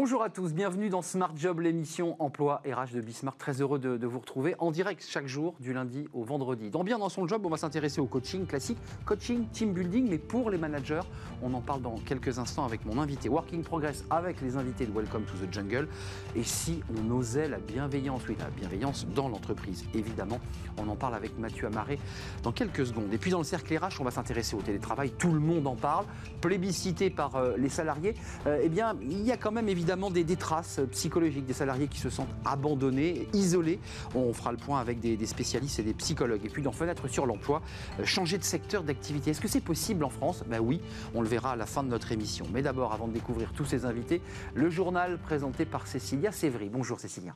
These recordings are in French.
Bonjour à tous, bienvenue dans Smart Job, l'émission emploi RH de Bismarck. Très heureux de, vous retrouver en direct chaque jour, du lundi au vendredi. Dans Bien dans son job, on va s'intéresser au coaching classique, coaching, team building, mais pour les managers. On en parle dans quelques instants avec mon invité Working Progress, avec les invités de Welcome to the Jungle. Et si on osait la bienveillance, oui, la bienveillance dans l'entreprise, évidemment, on en parle avec Mathieu Amaré dans quelques secondes. Et puis dans le cercle RH, on va s'intéresser au télétravail. Tout le monde en parle, plébiscité par euh, les salariés. Euh, eh bien, il y a quand même évidemment évidemment des, traces psychologiques des salariés qui se sentent abandonnés, isolés. On fera le point avec des, spécialistes et des psychologues. Et puis dans Fenêtre sur l'emploi, euh, changer de secteur d'activité. Est-ce que c'est possible en France? Ben oui, on le verra à la fin de notre émission. Mais d'abord, avant de découvrir tous ces invités, le journal présenté par Cécilia Sévry. Bonjour Cécilia.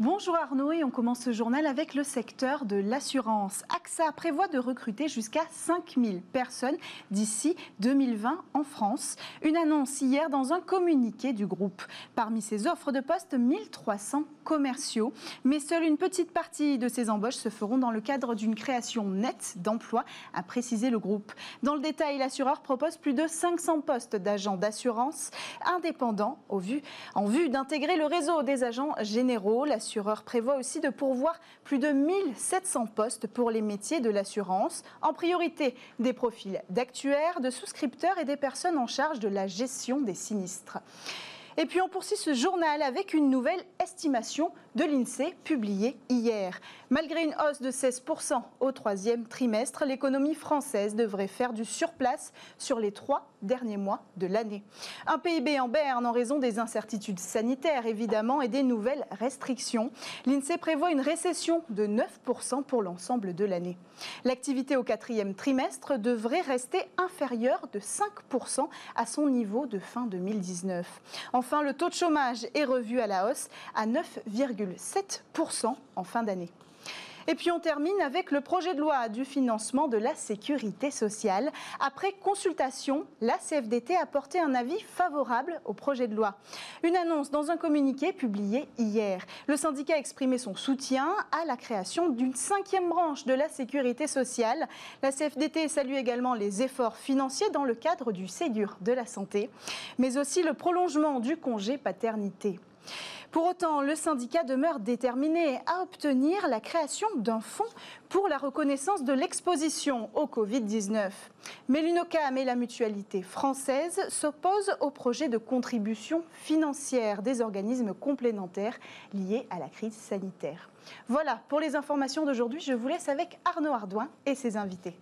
Bonjour Arnaud et on commence ce journal avec le secteur de l'assurance. AXA prévoit de recruter jusqu'à 5000 personnes d'ici 2020 en France. Une annonce hier dans un communiqué du groupe. Parmi ces offres de poste, 1300 commerciaux, mais seule une petite partie de ces embauches se feront dans le cadre d'une création nette d'emplois, a précisé le groupe. Dans le détail, l'assureur propose plus de 500 postes d'agents d'assurance indépendants en vue d'intégrer le réseau des agents généraux l'assureur prévoit aussi de pourvoir plus de 1700 postes pour les métiers de l'assurance, en priorité des profils d'actuaires, de souscripteurs et des personnes en charge de la gestion des sinistres. Et puis on poursuit ce journal avec une nouvelle estimation de l'INSEE publiée hier. Malgré une hausse de 16% au troisième trimestre, l'économie française devrait faire du surplace sur les trois derniers mois de l'année. Un PIB en berne en raison des incertitudes sanitaires évidemment et des nouvelles restrictions. L'INSEE prévoit une récession de 9% pour l'ensemble de l'année. L'activité au quatrième trimestre devrait rester inférieure de 5% à son niveau de fin 2019. Enfin, le taux de chômage est revu à la hausse à 9,7% en fin d'année. Et puis on termine avec le projet de loi du financement de la sécurité sociale. Après consultation, la CFDT a porté un avis favorable au projet de loi. Une annonce dans un communiqué publié hier. Le syndicat a exprimé son soutien à la création d'une cinquième branche de la sécurité sociale. La CFDT salue également les efforts financiers dans le cadre du Ségur de la santé, mais aussi le prolongement du congé paternité. Pour autant, le syndicat demeure déterminé à obtenir la création d'un fonds pour la reconnaissance de l'exposition au Covid-19. Mais l'UNOCAM et la mutualité française s'opposent au projet de contribution financière des organismes complémentaires liés à la crise sanitaire. Voilà pour les informations d'aujourd'hui. Je vous laisse avec Arnaud Ardouin et ses invités.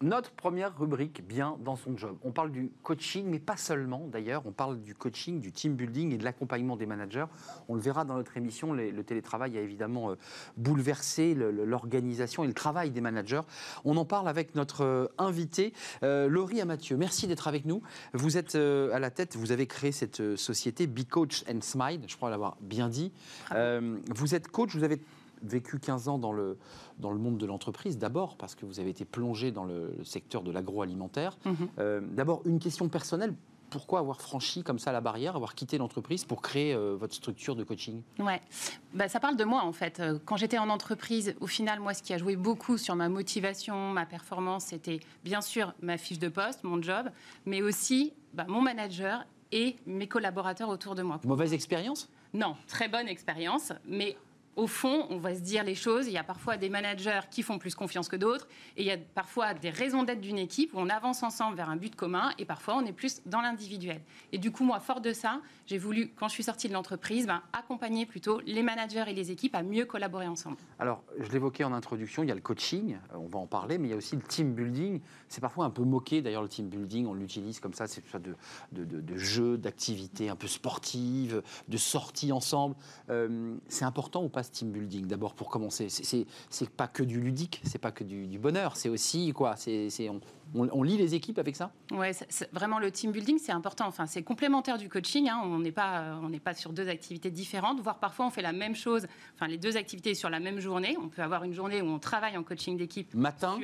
Notre première rubrique, bien dans son job. On parle du coaching, mais pas seulement d'ailleurs. On parle du coaching, du team building et de l'accompagnement des managers. On le verra dans notre émission. le télétravail a évidemment euh, bouleversé l'organisation et le travail des managers. On en parle avec notre euh, invité, euh, Laurie Amathieu. Merci d'être avec nous. Vous êtes à la tête, vous avez créé cette société Be Coach and Smile, je crois l'avoir bien dit. vous êtes coach, vous avez vécu 15 ans dans le, dans le monde de l'entreprise, d'abord parce que vous avez été plongé dans le, secteur de l'agroalimentaire. Mhm. Euh, d'abord, une question personnelle. Pourquoi avoir franchi comme ça la barrière, avoir quitté l'entreprise pour créer euh, votre structure de coaching? Ouais, bah, ça parle de moi en fait. Euh, quand j'étais en entreprise, au final, moi, ce qui a joué beaucoup sur ma motivation, ma performance, c'était bien sûr ma fiche de poste, mon job, mais aussi bah, mon manager et mes collaborateurs autour de moi. Mauvaise expérience? Non, très bonne expérience, mais au fond, on va se dire les choses. Il y a parfois des managers qui font plus confiance que d'autres. Et il y a parfois des raisons d'être d'une équipe où on avance ensemble vers un but commun. Et parfois, on est plus dans l'individuel. Et du coup, moi, fort de ça, j'ai voulu, quand je suis sortie de l'entreprise, ben, accompagner plutôt les managers et les équipes à mieux collaborer ensemble. Alors, je l'évoquais en introduction, il y a le coaching, euh, on va en parler, mais il y a aussi le team building. C'est parfois un peu moqué, d'ailleurs, le team building. On l'utilise comme ça, c'est une sorte de, jeu, d'activité un peu sportive, de sortie ensemble. Euh, c'est important ou pas team building D'abord, pour commencer, c'est pas que du ludique, c'est pas que du, bonheur, c'est aussi quoi C'est on, on, lit les équipes avec ça Ouais, vraiment le team building, c'est important. Enfin, c'est complémentaire du coaching. Hein. On n'est pas on n'est pas sur deux activités différentes. Voire parfois on fait la même chose. Enfin, les deux activités sur la même journée. On peut avoir une journée où on travaille en coaching d'équipe matin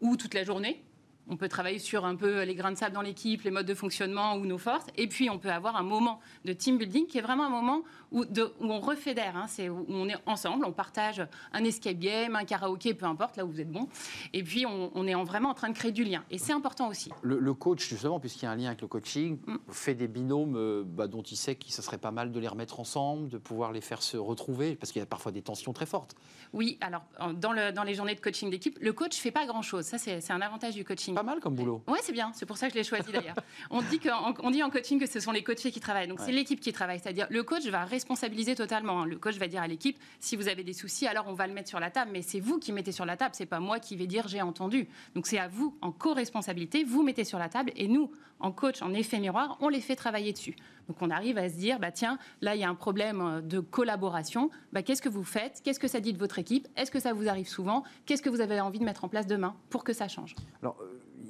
ou toute la journée on peut travailler sur un peu les grains de sable dans l'équipe, les modes de fonctionnement ou nos forces. Et puis, on peut avoir un moment de team building qui est vraiment un moment où, on refédère. Hein. c'est où on est ensemble, on partage un escape game, un karaoké, peu importe, là où vous êtes bon. Et puis, on, est vraiment en train de créer du lien. Et c'est important aussi. Le, coach, justement, puisqu'il y a un lien avec le coaching, mm. fait des binômes euh, bah, dont il sait que ce serait pas mal de les remettre ensemble, de pouvoir les faire se retrouver, parce qu'il y a parfois des tensions très fortes. Oui, alors, dans, le, dans les journées de coaching d'équipe, le coach fait pas grand-chose. Ça, c'est un avantage du coaching. Pas mal comme boulot. Oui, c'est bien. C'est pour ça que je l'ai choisi d'ailleurs. on, dit on dit en coaching que ce sont les coachés qui travaillent. Donc, c'est l'équipe qui travaille. C'est-à-dire, le coach va responsabiliser totalement. Hein. Le coach va dire à l'équipe si vous avez des soucis, alors on va le mettre sur la table. Mais c'est vous qui mettez sur la table. C'est pas moi qui vais dire j'ai entendu. Donc, c'est à vous, en co-responsabilité, vous mettez sur la table. Et nous, en coach, en effet miroir, on les fait travailler dessus. Donc on arrive à se dire, bah tiens, là il y a un problème euh, de collaboration. Bah, qu'est-ce que vous faites? Qu'est-ce que ça dit de votre équipe? Est-ce que ça vous arrive souvent? Qu'est-ce que vous avez envie de mettre en place demain pour que ça change? Alors,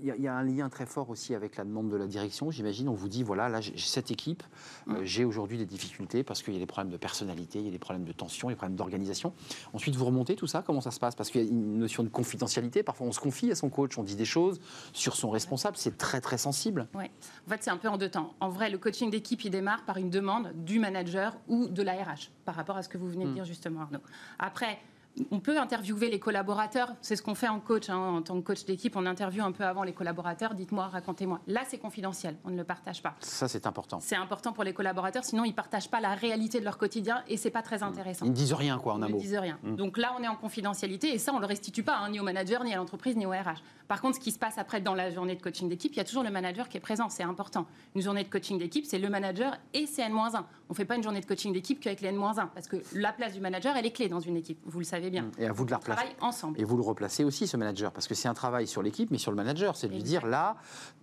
il y, a un lien très fort aussi avec la demande de la direction. J'imagine, on vous dit voilà, là j'ai cette équipe, euh, mm. j'ai aujourd'hui des difficultés parce qu'il y a des problèmes de personnalité, il y a des problèmes de tension, il y a des problèmes d'organisation. Ensuite, vous remontez tout ça, comment ça se passe? Parce qu'il y a une notion de confidentialité. Parfois, on se confie à son coach, on dit des choses sur son responsable, c'est très très sensible. Oui, en fait, c'est un peu en deux temps. En vrai, le coaching d'équipe, il démarre par une demande du manager ou de la RH par rapport à ce que vous venez de mm. dire justement, Arnaud. Après, on peut interviewer les collaborateurs. C'est ce qu'on fait en coach. Hein. En tant que coach d'équipe, on interviewe un peu avant les collaborateurs. Dites-moi, racontez-moi. Là, c'est confidentiel. On ne le partage pas. Ça, c'est important. C'est important pour les collaborateurs. Sinon, ils ne partagent pas la réalité de leur quotidien et c'est pas très intéressant. Ils ne disent rien, quoi, en un mot. Ils ne disent rien. Mmh. Donc là, on est en confidentialité et ça, on ne le restitue pas hein, ni au manager, ni à l'entreprise, ni au RH. Par contre, ce qui se passe après dans la journée de coaching d'équipe, il y a toujours le manager qui est présent. C'est important. Une journée de coaching d'équipe, c'est le manager et c'est N-1. On ne fait pas une journée de coaching d'équipe qu'avec les N-1 parce que la place du manager, elle est clé dans une équipe. Vous le savez bien. Et à vous de la ensemble. Et vous le replacez aussi, ce manager, parce que c'est un travail sur l'équipe, mais sur le manager. C'est de lui dire, là,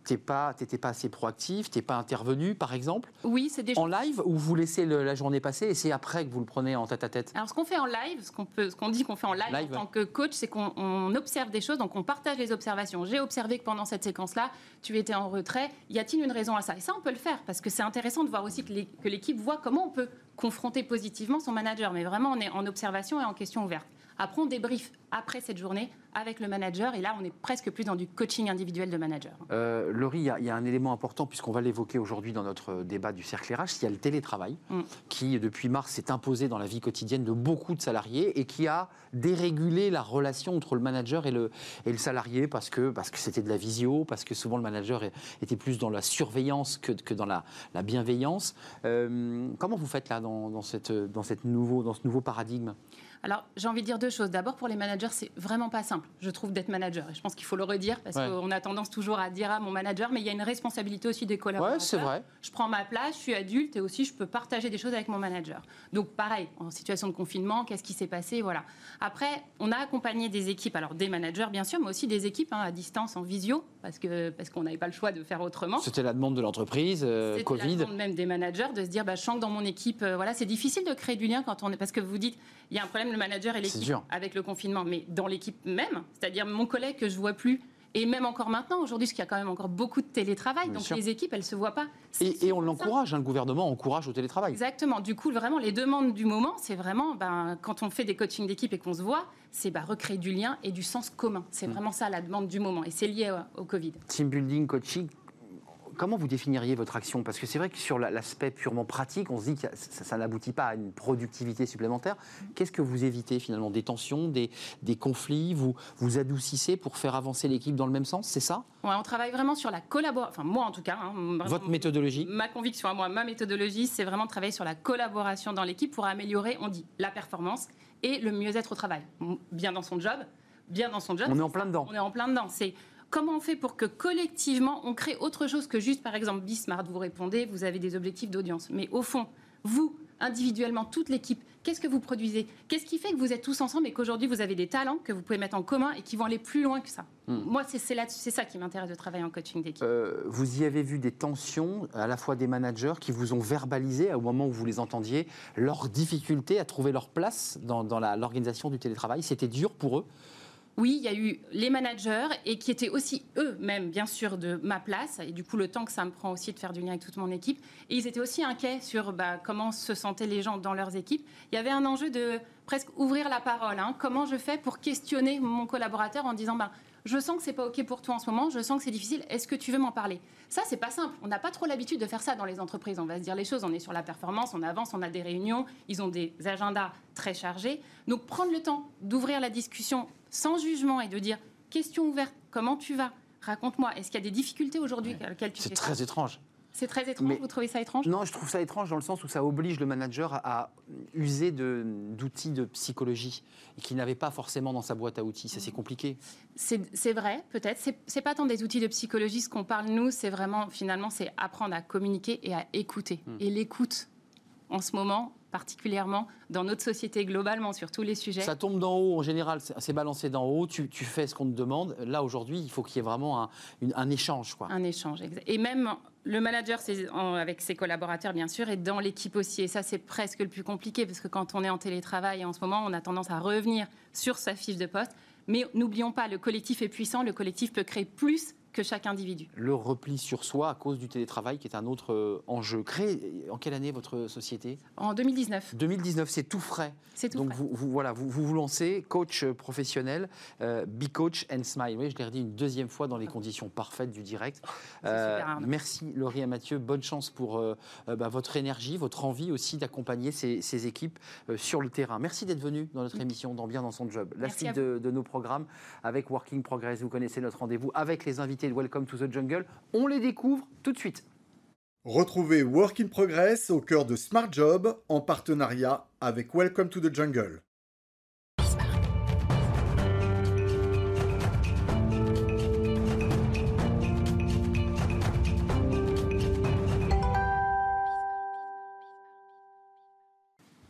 tu n'étais pas, pas assez proactif, tu n'es pas intervenu, par exemple Oui, c'est En live, ou vous laissez la journée passer et c'est après que vous le prenez en tête à tête Alors, ce qu'on fait en live, ce qu'on qu'on dit qu'on fait en live, en tant que coach, c'est qu'on observe des choses, donc on partage les observations. J'ai observé que pendant cette séquence-là, tu étais en retrait. Y a-t-il une raison à ça? Et ça, on peut le faire, parce que c'est intéressant de voir aussi que l'équipe voit comment on peut confronter positivement son manager. Mais vraiment, on est en observation et en question ouverte. Après, on débrief après cette journée avec le manager. Et là, on est presque plus dans du coaching individuel de manager. Euh, Laurie, il y, a un élément important, puisqu'on va l'évoquer aujourd'hui dans notre débat du cercle RH, il y a le télétravail, mm. qui, depuis mars, s'est imposé dans la vie quotidienne de beaucoup de salariés et qui a dérégulé la relation entre le manager et le, et le salarié, parce que parce que c'était de la visio, parce que souvent le manager était plus dans la surveillance que, que dans la, la bienveillance. Euh, comment vous faites là dans, dans, cette, dans, cette nouveau, dans ce nouveau paradigme? Alors, j'ai envie de dire deux choses. D'abord, pour les managers, c'est vraiment pas simple, je trouve, d'être manager. Et je pense qu'il faut le redire parce qu'on a tendance toujours à dire à mon manager, mais il y a une responsabilité aussi des collaborateurs. Ouais, c'est vrai. Je prends ma place, je suis adulte et aussi je peux partager des choses avec mon manager. Donc, pareil, en situation de confinement, qu'est-ce qui s'est passé Voilà. Après, on a accompagné des équipes, alors des managers bien sûr, mais aussi des équipes hein, à distance, en visio, parce qu'on parce qu'on n'avait pas le choix de faire autrement. C'était la demande de l'entreprise, euh, Covid. la demande même des managers de se dire, bah, je sens que dans mon équipe, euh, voilà, c'est difficile de créer du lien quand on est. Parce que vous dites, il y a un problème, le manager et l'équipe avec le confinement, mais dans l'équipe même, c'est-à-dire mon collègue que je vois plus. Et même encore maintenant, aujourd'hui, parce qu'il y a quand même encore beaucoup de télétravail, donc les équipes, elles ne se voient pas. Et, on l'encourage, hein, le gouvernement encourage au télétravail. Exactement. Du coup, vraiment, les demandes du moment, c'est vraiment, ben, quand on fait des coachings d'équipe et qu'on se voit, c'est ben, recréer du lien et du sens commun. C'est mm. vraiment ça la demande du moment. Et c'est lié au, au Covid. Team building, coaching, Comment vous définiriez votre action? Parce que c'est vrai que sur l'aspect purement pratique, on se dit que ça, n'aboutit pas à une productivité supplémentaire. Qu'est-ce que vous évitez finalement? Des tensions, des, conflits? Vous, vous adoucissez pour faire avancer l'équipe dans le même sens? C'est ça? On travaille vraiment sur la collaboration. Enfin, moi en tout cas. Hein, votre méthodologie? Ma conviction à moi, ma méthodologie, c'est vraiment de travailler sur la collaboration dans l'équipe pour améliorer, on dit, la performance et le mieux-être au travail. Bien dans son job, bien dans son job. On est en plein dedans. On est en plein dedans. C'est Comment on fait pour que collectivement, on crée autre chose que juste, par exemple, Bismart, vous répondez, vous avez des objectifs d'audience. Mais au fond, vous, individuellement, toute l'équipe, qu'est-ce que vous produisez? Qu'est-ce qui fait que vous êtes tous ensemble et qu'aujourd'hui, vous avez des talents que vous pouvez mettre en commun et qui vont aller plus loin que ça? Hmm. Moi, c'est ça qui m'intéresse de travailler en coaching d'équipe. Euh, vous y avez vu des tensions, à la fois des managers qui vous ont verbalisé, au moment où vous les entendiez, leurs difficultés à trouver leur place dans, dans l'organisation du télétravail. C'était dur pour eux oui, il y a eu les managers et qui étaient aussi eux-mêmes, bien sûr, de ma place. Et du coup, le temps que ça me prend aussi de faire du lien avec toute mon équipe. Et ils étaient aussi inquiets sur bah, comment se sentaient les gens dans leurs équipes. Il y avait un enjeu de presque ouvrir la parole. Hein. Comment je fais pour questionner mon collaborateur en disant bah, je sens que c'est pas OK pour toi en ce moment, je sens que c'est difficile, est-ce que tu veux m'en parler? Ça, c'est pas simple. On n'a pas trop l'habitude de faire ça dans les entreprises. On va se dire les choses, on est sur la performance, on avance, on a des réunions, ils ont des agendas très chargés. Donc prendre le temps d'ouvrir la discussion sans jugement et de dire question ouverte, comment tu vas? Raconte-moi, est-ce qu'il y a des difficultés aujourd'hui auxquelles tu C'est très étrange. C'est très étrange, vous trouvez ça étrange? Non, je trouve ça étrange dans le sens où ça oblige le manager à, user d'outils de, psychologie qu'il n'avait pas forcément dans sa boîte à outils. Ça, c'est compliqué. C'est vrai, peut-être. C'est pas tant des outils de psychologie, ce qu'on parle, nous, c'est vraiment, finalement, c'est apprendre à communiquer et à écouter. Hmm. Et l'écoute, en ce moment, particulièrement dans notre société globalement sur tous les sujets. Ça tombe d'en haut en général, c'est balancé d'en haut, tu, fais ce qu'on te demande. Là aujourd'hui, il faut qu'il y ait vraiment un, un échange. Quoi. Un échange, et même le manager avec ses collaborateurs bien sûr et dans l'équipe aussi. Et ça c'est presque le plus compliqué parce que quand on est en télétravail en ce moment, on a tendance à revenir sur sa fiche de poste. Mais n'oublions pas, le collectif est puissant, le collectif peut créer plus que chaque individu. Le repli sur soi à cause du télétravail, qui est un autre euh, enjeu. Créé en quelle année votre société? En 2019. 2019, c'est tout frais. C'est tout Donc Vous, vous, voilà, vous, vous, lancez, coach professionnel, euh, Be Coach and Smile. Oui, je l'ai redit une deuxième fois dans les conditions parfaites du direct. Euh, merci Laurie et Mathieu, bonne chance pour bah, votre énergie, votre envie aussi d'accompagner ces, équipes sur le terrain. Merci d'être venu dans notre émission dans Bien dans son job. La suite de, de nos programmes avec Working Progress, vous connaissez notre rendez-vous avec les invités de Welcome to the Jungle. On les découvre tout de suite. Retrouvez Work in Progress au cœur de Smart Job en partenariat avec Welcome to the Jungle.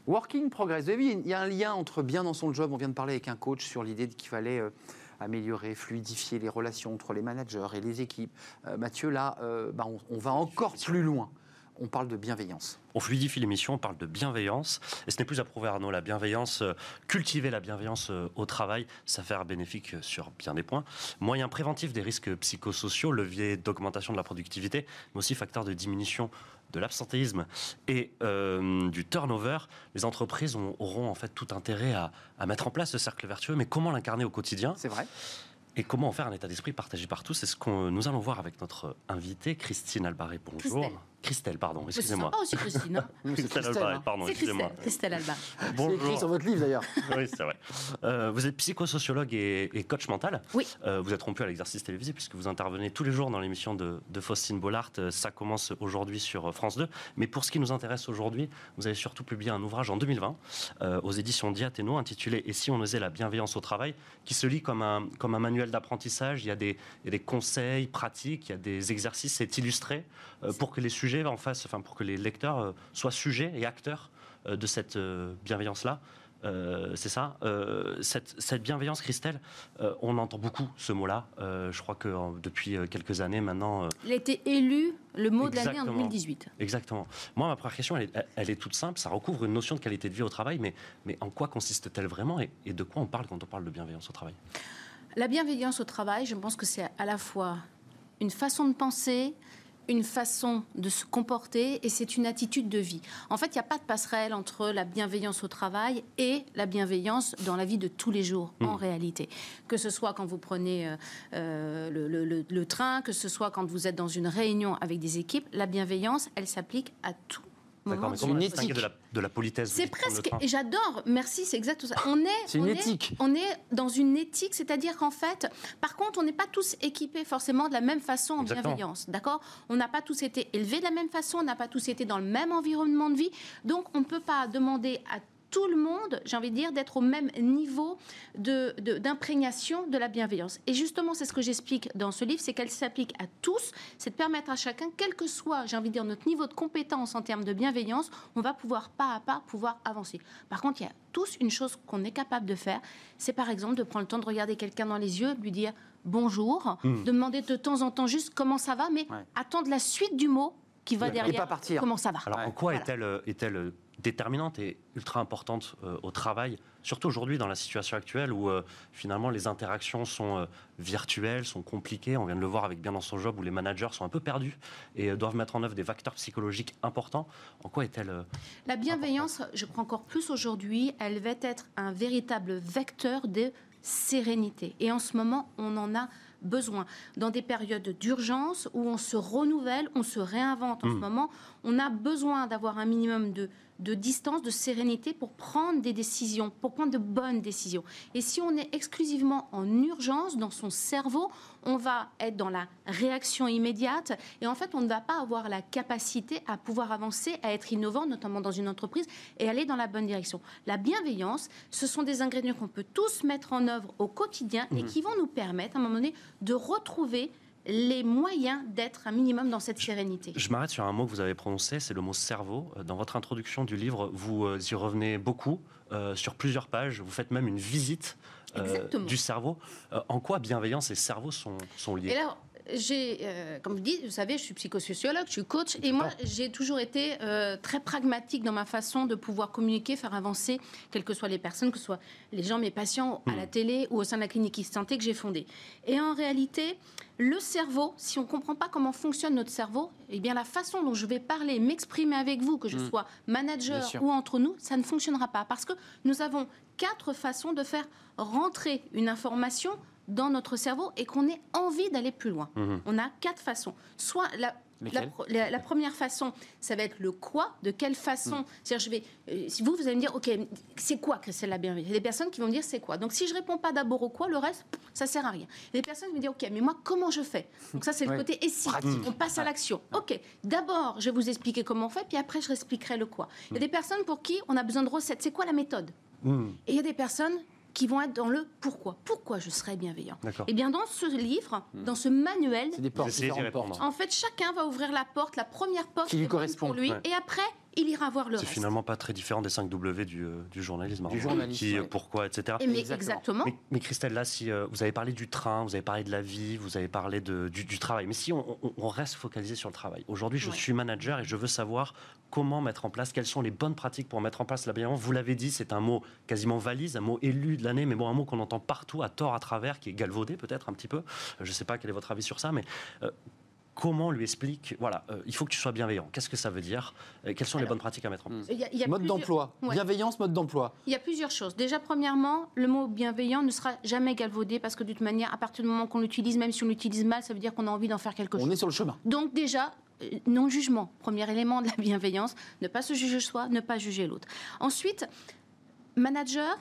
Working Progress. Vous il y a un lien entre bien dans son job. On vient de parler avec un coach sur l'idée qu'il fallait euh, améliorer, fluidifier les relations entre les managers et les équipes. Euh, Mathieu, là, euh, bah, on, va encore plus loin on parle de bienveillance. On fluidifie l'émission, on parle de bienveillance. Et ce n'est plus à prouver, Arnaud, la bienveillance, euh, cultiver la bienveillance au travail, ça fait bénéfique sur bien des points. Moyen préventif des risques psychosociaux, levier d'augmentation de la productivité, mais aussi facteur de diminution de l'absentéisme et euh, du turnover, les entreprises auront en fait tout intérêt à, à, mettre en place ce cercle vertueux. Mais comment l'incarner au quotidien? C'est vrai. Et comment en faire un état d'esprit partagé par tous? C'est ce que nous allons voir avec notre invitée, Christine Albaré. Bonjour. Christelle, pardon, excusez-moi. C'est aussi Christine. Hein. Christelle Alba, pardon, excusez-moi. Christelle Alba. Bonjour. C'est écrit sur votre livre d'ailleurs. oui, c'est vrai. Euh, vous êtes psychosociologue et, coach mental. Oui. Euh, vous êtes rompu à l'exercice télévisé puisque vous intervenez tous les jours dans l'émission de, Faustine Bollard. Euh, ça commence aujourd'hui sur France 2. Mais pour ce qui nous intéresse aujourd'hui, vous avez surtout publié un ouvrage en 2020 aux éditions Diathéno intitulé Et si on osait la bienveillance au travail qui se lit comme un, comme un manuel d'apprentissage. Il, y a des, il y a des conseils pratiques, il y a des exercices. C'est illustré pour que les sujets en face, enfin, pour que les lecteurs euh, soient sujets et acteurs euh, de cette euh, bienveillance-là. c'est ça. cette, bienveillance, Christelle, on entend beaucoup ce mot-là. je crois que depuis quelques années maintenant. Il a été élu le mot de l'année en 2018. Exactement. Moi, ma première question, elle est, toute simple. Ça recouvre une notion de qualité de vie au travail, mais, mais en quoi consiste-t-elle vraiment et, et de quoi on parle quand on parle de bienveillance au travail? La bienveillance au travail, je pense que c'est à la fois une façon de penser, une façon de se comporter et c'est une attitude de vie. En fait, il n'y a pas de passerelle entre la bienveillance au travail et la bienveillance dans la vie de tous les jours, en hmm. réalité. Que ce soit quand vous prenez euh, euh, le, train, que ce soit quand vous êtes dans une réunion avec des équipes, la bienveillance, elle s'applique à tout D'accord, mais comment une éthique de la, de la politesse C'est presque, et j'adore, merci, c'est exact ça. On est, c'est une éthique. on est dans une éthique, c'est-à-dire qu'en fait, par contre, on n'est pas tous équipés forcément de la même façon en bienveillance, d'accord? On n'a pas tous été élevés de la même façon, on n'a pas tous été dans le même environnement de vie, donc on ne peut pas demander à tout le monde, j'ai envie de dire, d'être au même niveau d'imprégnation de, de, la bienveillance. Et justement, c'est ce que j'explique dans ce livre, c'est qu'elle s'applique à tous, c'est de permettre à chacun, quel que soit, j'ai envie de dire, notre niveau de compétence en termes de bienveillance, on va pouvoir pas à pas pouvoir avancer. Par contre, il y a tous une chose qu'on est capable de faire, c'est par exemple de prendre le temps de regarder quelqu'un dans les yeux, de lui dire bonjour, hmm. de demander de temps en temps juste comment ça va, mais attendre la suite du mot qui va derrière. pas partir. Comment ça va Alors, en quoi est-elle est déterminante et ultra importante euh, au travail, surtout aujourd'hui dans la situation actuelle où euh, finalement les interactions sont euh, virtuelles, sont compliquées. On vient de le voir avec bien dans son job où les managers sont un peu perdus et doivent mettre en œuvre des facteurs psychologiques importants. En quoi est-elle La bienveillance, je crois encore plus aujourd'hui, elle va être un véritable vecteur de sérénité. Et en ce moment, on en a besoin. Dans des périodes d'urgence où on se renouvelle, on se réinvente en ce Mm. moment, on a besoin d'avoir un minimum de, de distance, de sérénité pour prendre des décisions, pour prendre de bonnes décisions. Et si on est exclusivement en urgence dans son cerveau, on va être dans la réaction immédiate et en fait on ne va pas avoir la capacité à pouvoir avancer, à être innovant, notamment dans une entreprise et aller dans la bonne direction. La bienveillance, ce sont des ingrédients qu'on peut tous mettre en œuvre au quotidien et qui vont nous permettre à un moment donné de retrouver les moyens d'être un minimum dans cette sérénité. Je m'arrête sur un mot que vous avez prononcé, c'est le mot cerveau. Euh, Dans votre introduction du livre, vous euh, y revenez beaucoup, euh, sur plusieurs pages. Vous faites même une visite euh, du cerveau. Euh, en quoi bienveillance et cerveau sont, sont liés Et alors, j'ai, euh, comme je dis, vous savez, je suis psychosociologue, je suis coach, et moi, j'ai toujours été euh, très pragmatique dans ma façon de pouvoir communiquer, faire avancer, quelles que soient les personnes, que ce soit les gens, mes patients, à la télé ou au sein de la clinique Santé que j'ai fondée. Et en réalité, le cerveau, si on ne comprend pas comment fonctionne notre cerveau, eh bien, la façon dont je vais parler, m'exprimer avec vous, que je sois manager ou entre nous, ça ne fonctionnera pas. Parce que nous avons quatre façons de faire rentrer une information dans notre cerveau et qu'on ait envie d'aller plus loin. Mhm. On a quatre façons. Soit la, la, Lesquelles pro- la- la première façon, ça va être le quoi, de quelle façon. C'est-à-dire, je vais, euh, si vous, vous allez me dire, ok, c'est quoi Christelle la bienveillance? Il y a des personnes qui vont me dire, c'est quoi? Donc, si je réponds pas d'abord au quoi, le reste, ça sert à rien. Il y a des personnes qui me dire, ok, mais moi, comment je fais? Donc ça, c'est le Ouais. côté et si? Pratique. On passe à l'action. Ok, d'abord, je vais vous expliquer comment on fait, puis après, je réexpliquerai le quoi. Il y a des personnes pour qui on a besoin de recettes. C'est quoi la méthode? Et il y a des personnes qui vont être dans le pourquoi. Pourquoi je serais bienveillant D'accord. Eh bien, dans ce livre, dans ce manuel, des portes, en fait, chacun va ouvrir la porte, la première porte Qui lui correspond. pour lui, Ouais. et après, il ira voir le C'est finalement pas très différent des 5 W du, euh, du journalisme. Du journalisme, Qui, euh, ouais. pourquoi, etc. Et mais Exactement. exactement. Mais, mais Christelle, là, si euh, vous avez parlé du train, vous avez parlé de la vie, vous avez parlé de- du, du travail, mais si on, on- on reste focalisé sur le travail. Aujourd'hui, je Ouais. suis manager et je veux savoir comment mettre en place, quelles sont les bonnes pratiques pour mettre en place la bienveillance. Vous l'avez dit, c'est un mot quasiment valise, un mot élu de l'année, mais bon, un mot qu'on entend partout, à tort, à travers, qui est galvaudé peut-être un petit peu. Je ne sais pas quel est votre avis sur ça, mais euh, comment on lui explique, voilà, euh, il faut que tu sois bienveillant. Qu'est-ce que ça veut dire? Euh, Quelles sont les bonnes pratiques à mettre en place? Il y a- y a Mode plusieurs- d'emploi. Ouais. Bienveillance, mode d'emploi. Il y a plusieurs choses. Déjà, premièrement, le mot bienveillant ne sera jamais galvaudé parce que de toute manière, à partir du moment qu'on l'utilise, même si on l'utilise mal, ça veut dire qu'on a envie d'en faire quelque chose. On est sur le chemin. Donc déjà, euh, non-jugement, premier élément de la bienveillance, ne pas se juger soi, ne pas juger l'autre. Ensuite, manager,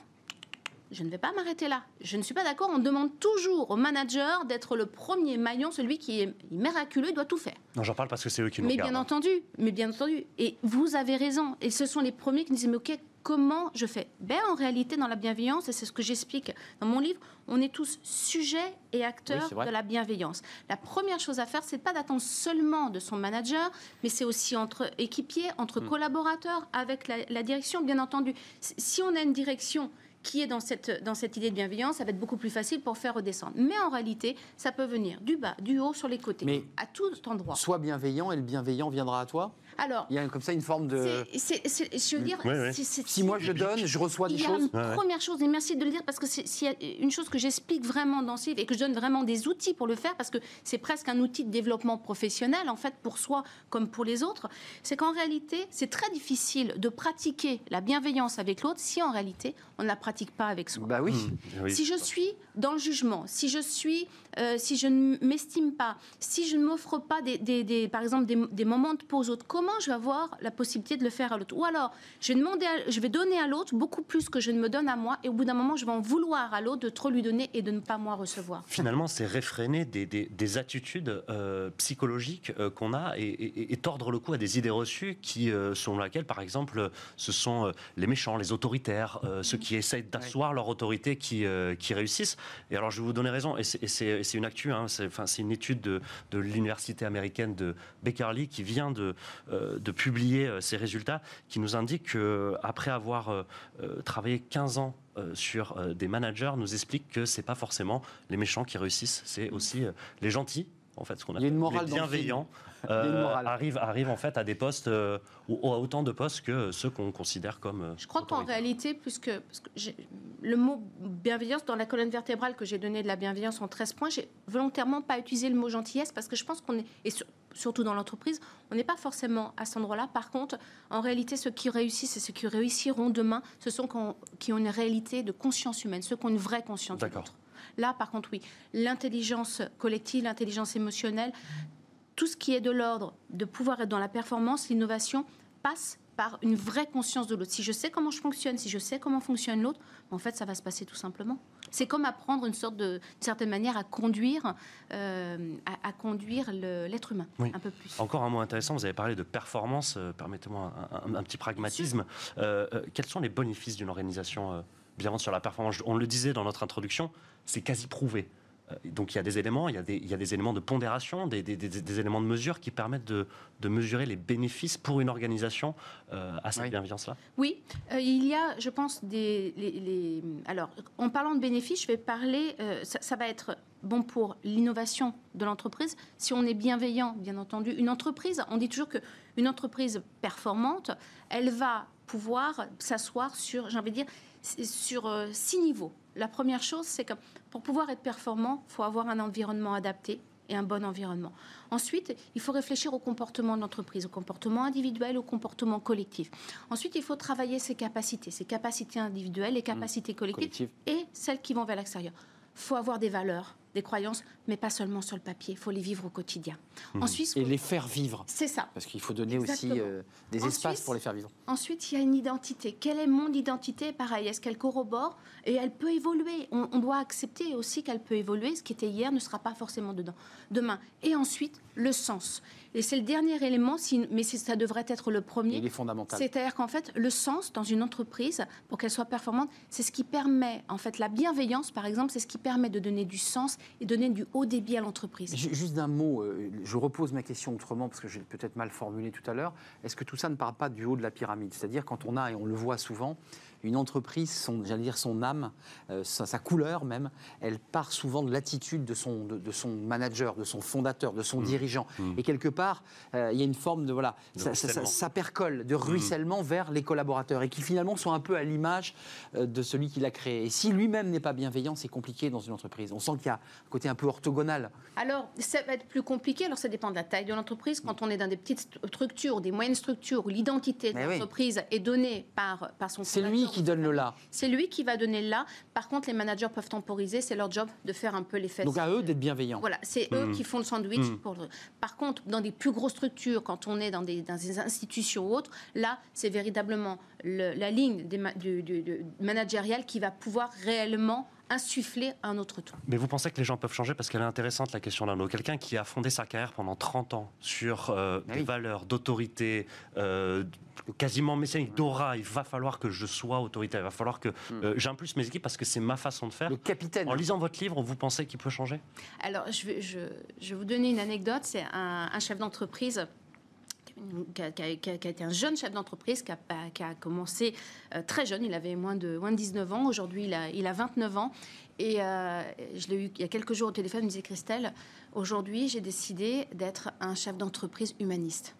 je ne vais pas m'arrêter là. Je ne suis pas d'accord, on demande toujours au manager d'être le premier maillon, celui qui est miraculeux, il doit tout faire. Non, j'en parle parce que c'est eux qui nous Mais regardent. bien entendu, mais bien entendu. Et vous avez raison. Et ce sont les premiers qui nous disent, mais ok, comment je fais? Ben en réalité, dans la bienveillance, et c'est ce que j'explique dans mon livre, on est tous sujets et acteurs de la bienveillance. La première chose à faire, c'est pas d'attendre seulement de son manager, mais c'est aussi entre équipiers, entre Mm. collaborateurs, avec la, la direction, bien entendu. Si on a une direction qui est dans cette, dans cette idée de bienveillance, ça va être beaucoup plus facile pour faire redescendre. Mais en réalité, ça peut venir du bas, du haut, sur les côtés, Mais- à tout endroit. Sois bienveillant et le bienveillant viendra à toi? Alors, Il y a comme ça une forme de. c'est- c'est- c'est- je veux dire, Oui, oui. c'est- c'est- Si moi je donne, je reçois des il y a choses. une Ouais, ouais. première chose, et merci de le dire, parce que c'est- s'il y a une chose que j'explique vraiment dans ce livre et que je donne vraiment des outils pour le faire, parce que c'est presque un outil de développement professionnel, en fait, pour soi comme pour les autres, c'est qu'en réalité, c'est très difficile de pratiquer la bienveillance avec l'autre si en réalité, on ne la pratique pas avec soi. Bah oui. Hmm, oui. Si je suis dans le jugement, si je suis, euh, si je ne m'estime pas, si je ne m'offre pas, des, des- des- par exemple, des, des moments de pause autres, comment je vais avoir la possibilité de le faire à l'autre Ou alors, je vais, demander à- je vais donner à l'autre beaucoup plus que je ne me donne à moi, et au bout d'un moment, je vais en vouloir à l'autre de trop lui donner et de ne pas moi recevoir. Finalement, c'est réfréner des, des- des attitudes euh, psychologiques euh, qu'on a et, et- et tordre le cou à des idées reçues qui, euh, selon laquelle, par exemple, ce sont euh, les méchants, les autoritaires, euh, ceux qui essayent d'asseoir leur autorité qui, euh, qui réussissent. Et alors, je vais vous donner raison, et c'est- une actu, hein, c'est une étude de, de l'université américaine de Beckerley qui vient de, de publier euh, ces résultats, qui nous indique qu'après avoir euh, euh, travaillé 15 ans euh, sur euh, des managers, nous explique que c'est pas forcément les méchants qui réussissent, c'est aussi euh, les gentils. en fait, ce qu'on a les bienveillants, euh, arrivent, arrivent en fait à des postes, euh, ou à autant de postes que ceux qu'on considère comme. euh, Je crois qu'en réalité, puisque parce que j'ai- le mot bienveillance, dans la colonne vertébrale que j'ai donnée de la bienveillance en 13 points, j'ai volontairement pas utilisé le mot gentillesse parce que je pense qu'on est, et sur- surtout dans l'entreprise, on n'est pas forcément à cet endroit-là. Par contre, en réalité, ceux qui réussissent et ceux qui réussiront demain, ce sont qui ont une réalité de conscience humaine, ceux qui ont une vraie conscience de D'accord. l'autre. Là, par contre, oui, l'intelligence collective, l'intelligence émotionnelle, tout ce qui est de l'ordre de pouvoir être dans la performance, l'innovation, passe par une vraie conscience de l'autre. Si je sais comment je fonctionne, si je sais comment fonctionne l'autre, en fait, ça va se passer tout simplement. C'est comme apprendre une sorte de, d'une certaine manière, à conduire, euh, à, à conduire le- l'être humain Oui. un peu plus. Encore un mot intéressant, vous avez parlé de performance, euh, permettez-moi un, un- un petit pragmatisme. Euh, quels sont les bénéfices d'une organisation euh, bienveillante sur la performance? On le disait dans notre introduction, c'est quasi prouvé. Euh, Donc il y a des éléments, il y a des, il y a des éléments de pondération, des, des- des- des éléments de mesure qui permettent de, de mesurer les bénéfices pour une organisation euh, à cette Oui. bienveillance-là. Oui, euh, il y a, je pense, des. les- les- Alors, en parlant de bénéfices, je vais parler. euh, ça, ça va être bon pour l'innovation de l'entreprise. Si on est bienveillant, bien entendu, une entreprise, on dit toujours qu'une entreprise performante, elle va pouvoir s'asseoir sur, j'ai envie de dire, sur euh, six niveaux. La première chose, c'est que pour pouvoir être performant, il faut avoir un environnement adapté et un bon environnement. Ensuite, il faut réfléchir au comportement de l'entreprise, au comportement individuel, au comportement collectif. Ensuite, il faut travailler ses capacités, ses capacités individuelles, les capacités collectives Collectif. et celles qui vont vers l'extérieur. Il faut avoir des valeurs, des croyances, mais pas seulement sur le papier. Il faut les vivre au quotidien. Ensuite, Et les faire vivre. c'est ça. Parce qu'il faut donner aussi euh, des espaces pour les faire vivre. Ensuite, il y a une identité. Quelle est mon identité? Pareil, est-ce qu'elle corrobore? Et elle peut évoluer. On, on doit accepter aussi qu'elle peut évoluer. Ce qui était hier ne sera pas forcément dedans. demain. Et ensuite, le sens. Et c'est le dernier élément, mais ça devrait être le premier. Il est fondamental. C'est-à-dire qu'en fait, le sens dans une entreprise, pour qu'elle soit performante, c'est ce qui permet, en fait, la bienveillance, par exemple, c'est ce qui permet de donner du sens et donner du haut débit à l'entreprise. Ju- Juste d'un mot, euh, je repose ma question autrement parce que j'ai peut-être mal formulé tout à l'heure. Est-ce que tout ça ne part pas du haut de la pyramide? C'est-à-dire quand on a, et on le voit souvent, une entreprise, son, j'allais dire son âme, euh, sa, sa couleur même, elle part souvent de l'attitude de son, de, de son manager, de son fondateur, de son dirigeant. Et quelque part, euh, il y a une forme de voilà, De ça, ça- ça- ruissellement. ça percole, de ruissellement vers les collaborateurs et qui finalement sont un peu à l'image euh, de celui qui l'a créé. Et si lui-même n'est pas bienveillant, c'est compliqué dans une entreprise. On sent qu'il y a un côté un peu orthogonal. Alors, ça va être plus compliqué. Alors, ça dépend de la taille de l'entreprise. Quand on est dans des petites st- structures des moyennes structures où l'identité de oui. l'entreprise est donnée par, par son C'est lui qui donne le là. C'est lui qui va donner le là. Par contre, les managers peuvent temporiser. C'est leur job de faire un peu les fesses. Donc à eux d'être bienveillants. Voilà, c'est eux qui font le sandwich. Pour le- Par contre, dans des plus grosses structures, quand on est dans des, institutions ou autres, là, c'est véritablement le- la ligne du managériale qui va pouvoir réellement insuffler un autre ton. Mais vous pensez que les gens peuvent changer parce qu'elle est intéressante la question d'Arnaud. Quelqu'un qui a fondé sa carrière pendant 30 ans sur euh, Ah des valeurs d'autorité, euh, quasiment messianique, d'aura, il va falloir que je sois autoritaire, il va falloir que euh, j'impulse mes équipes parce que c'est ma façon de faire. Hmm. Le capitaine. En lisant votre livre, vous pensez qu'il peut changer? Alors, je vais, je, je vais vous donner une anecdote. C'est un, un chef d'entreprise qui a, qui a- qui a- qui a été un jeune chef d'entreprise qui a, pas- qui a commencé euh, très jeune. Il avait moins de, moins de 19 ans. Aujourd'hui, il a, il a 29 ans. Et euh, je l'ai eu il y a quelques jours au téléphone. Il me disait Christelle, aujourd'hui, j'ai décidé d'être un chef d'entreprise humaniste.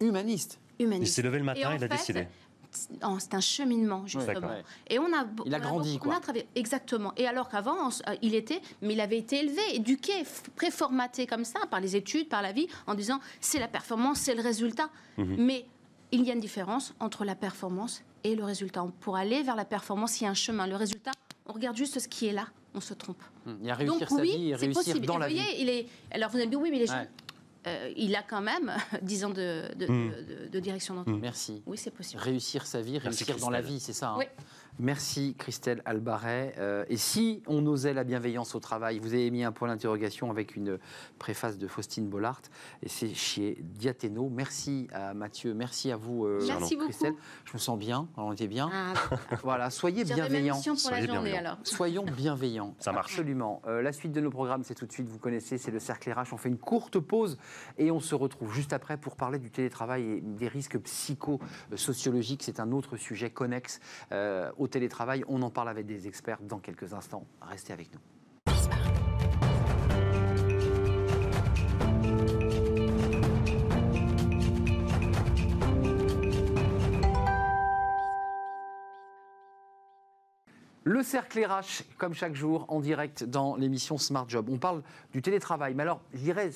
Humaniste. Il Humaniste. s'est levé le matin, il a fait, décidé. C'est un cheminement, justement. Et on a, Il a grandi, on quoi. a travaillé, exactement. Et alors qu'avant, euh, il était, mais il avait été élevé, éduqué, préformaté comme ça, par les études, par la vie, en disant c'est la performance, c'est le résultat. Mhm. Mais il y a une différence entre la performance et le résultat. Pour aller vers la performance, il y a un chemin. Le résultat, on regarde juste ce qui est là, on se trompe. Il y a réussir Donc sa oui, vie et réussir possible. dans Et la vie. il est. Alors vous allez me dire oui, mais les gens, Ouais. Euh, il a quand même 10 ans de, de, de- de- de direction d'entreprise. Merci. Oui, c'est possible. Réussir sa vie, Merci, réussir dans la vie, c'est ça. hein Oui. Merci Christelle Albaret. Euh, et si on osait la bienveillance au travail, vous avez mis un point d'interrogation avec une préface de Faustine Bollard, et c'est chez Diathéno. Merci à Mathieu, merci à vous euh, Merci beaucoup. Christelle. Je me sens bien, on était bien. Ah, Voilà, soyez bienveillants. pour la journée bienveillants. alors. Soyons bienveillants. Ça marche. Absolument. Euh, la suite de nos programmes, c'est tout de suite, vous connaissez, c'est le cercle RH. On fait une courte pause et on se retrouve juste après pour parler du télétravail et des risques psychosociologiques. C'est un autre sujet connexe euh, au télétravail. On en parle avec des experts dans quelques instants. Restez avec nous. Le cercle RH, comme chaque jour, en direct dans l'émission Smart Job. On parle du télétravail, mais alors, je dirais,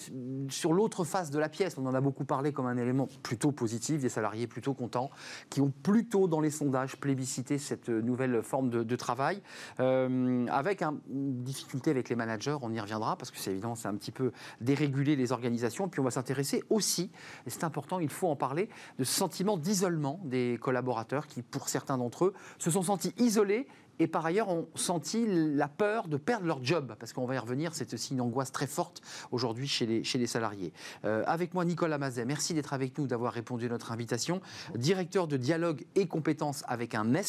sur l'autre face de la pièce, on en a beaucoup parlé comme un élément plutôt positif, des salariés plutôt contents, qui ont plutôt dans les sondages plébiscité cette nouvelle forme de, travail, euh, avec une difficulté avec les managers, on y reviendra, parce que c'est évidemment, c'est un petit peu déréguler les organisations, puis on va s'intéresser aussi, et c'est important, il faut en parler, de ce sentiment d'isolement des collaborateurs qui, pour certains d'entre eux, se sont sentis isolés et par ailleurs ont senti la peur de perdre leur job, parce qu'on va y revenir, c'est aussi une angoisse très forte aujourd'hui chez les, salariés. Euh, avec moi, Nicolas Mazet, merci d'être avec nous, d'avoir répondu à notre invitation. Directeur de dialogue et compétences avec un NES,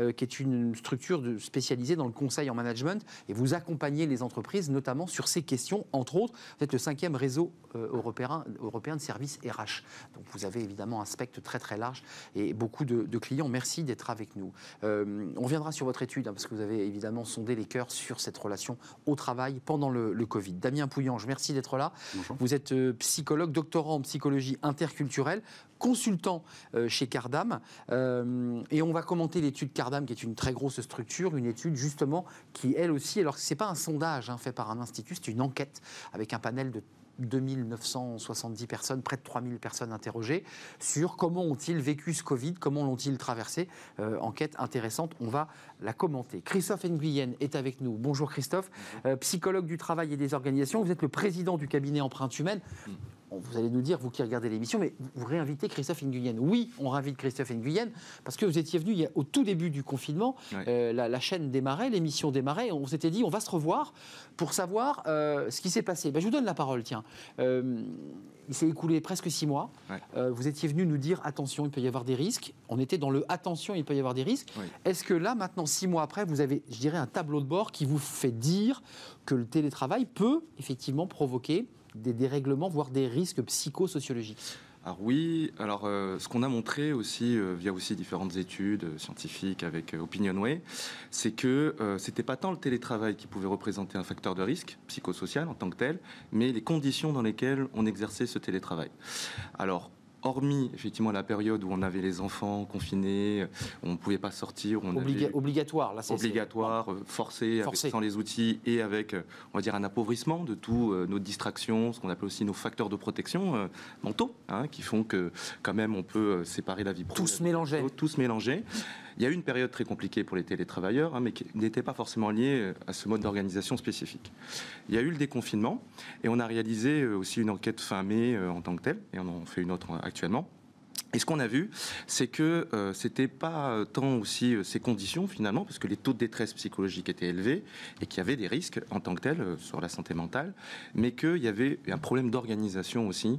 euh, qui est une structure spécialisée dans le conseil en management, et vous accompagnez les entreprises notamment sur ces questions, entre autres. Vous êtes le cinquième réseau euh, européen, de services RH. Donc vous avez évidemment un spectre très très large et beaucoup de, de clients. Merci d'être avec nous. on viendra sur votre étude Hein, parce que vous avez évidemment sondé les cœurs sur cette relation au travail pendant le, Covid. Damien Pouillange, merci d'être là. Vous êtes euh, psychologue, doctorant en psychologie interculturelle, consultant euh, chez Cardam. Euh, et on va commenter l'étude Cardam, qui est une très grosse structure, une étude justement qui, elle aussi, alors ce n'est pas un sondage hein, fait par un institut, c'est une enquête avec un panel de 2970 personnes, près de 3000 personnes interrogées sur comment ont-ils vécu ce Covid, comment l'ont-ils traversé. Euh, enquête intéressante, on va la commenter. Christophe Nguyen est avec nous. Bonjour Christophe, euh, psychologue du travail et des organisations. Vous êtes le président du cabinet Empreinte Humaine vous allez nous dire, vous qui regardez l'émission, mais vous réinvitez Christophe Nguyen. Oui, on réinvite Christophe Nguyen parce que vous étiez venu il au tout début du confinement, euh, la, chaîne démarrait, l'émission démarrait, on s'était dit on va se revoir pour savoir euh, ce qui s'est passé. Ben, je vous donne la parole, tiens. Euh, il s'est écoulé presque six mois. vous étiez venu nous dire attention, il peut y avoir des risques. On était dans le attention, il peut y avoir des risques. Est-ce que là, maintenant, six mois après, vous avez, je dirais, un tableau de bord qui vous fait dire que le télétravail peut effectivement provoquer des dérèglements, voire des risques psychosociologiques alors oui, alors euh, ce qu'on a montré aussi euh, via aussi différentes études euh, scientifiques avec Opinionway, c'est que c'était pas tant le télétravail qui pouvait représenter un facteur de risque psychosocial en tant que tel, mais les conditions dans lesquelles on exerçait ce télétravail. Alors hormis effectivement la période où on avait les enfants confinés, on ne pouvait pas sortir, on obligatoire, là c'est obligatoire, euh, forcé, sans les outils et avec, euh, on va dire, un appauvrissement de tous euh, nos distractions, ce qu'on appelle aussi nos facteurs de protection mentaux, hein, qui font que quand même on peut séparer la vie pro. Tous mélanger. Tous mélanger. Il y a eu une période très compliquée pour les télétravailleurs, hein, mais qui n'était pas forcément liée euh, à ce mode d'organisation spécifique. Il y a eu le déconfinement et on a réalisé euh, aussi une enquête fin mai euh, en tant que telle, et on en fait une autre actuellement et ce qu'on a vu, c'est que euh, c'était pas tant aussi euh, ces conditions finalement, parce que les taux de détresse psychologique étaient élevés et qu'il y avait des risques en tant que tels euh, sur la santé mentale, mais qu'il y avait un problème d'organisation aussi,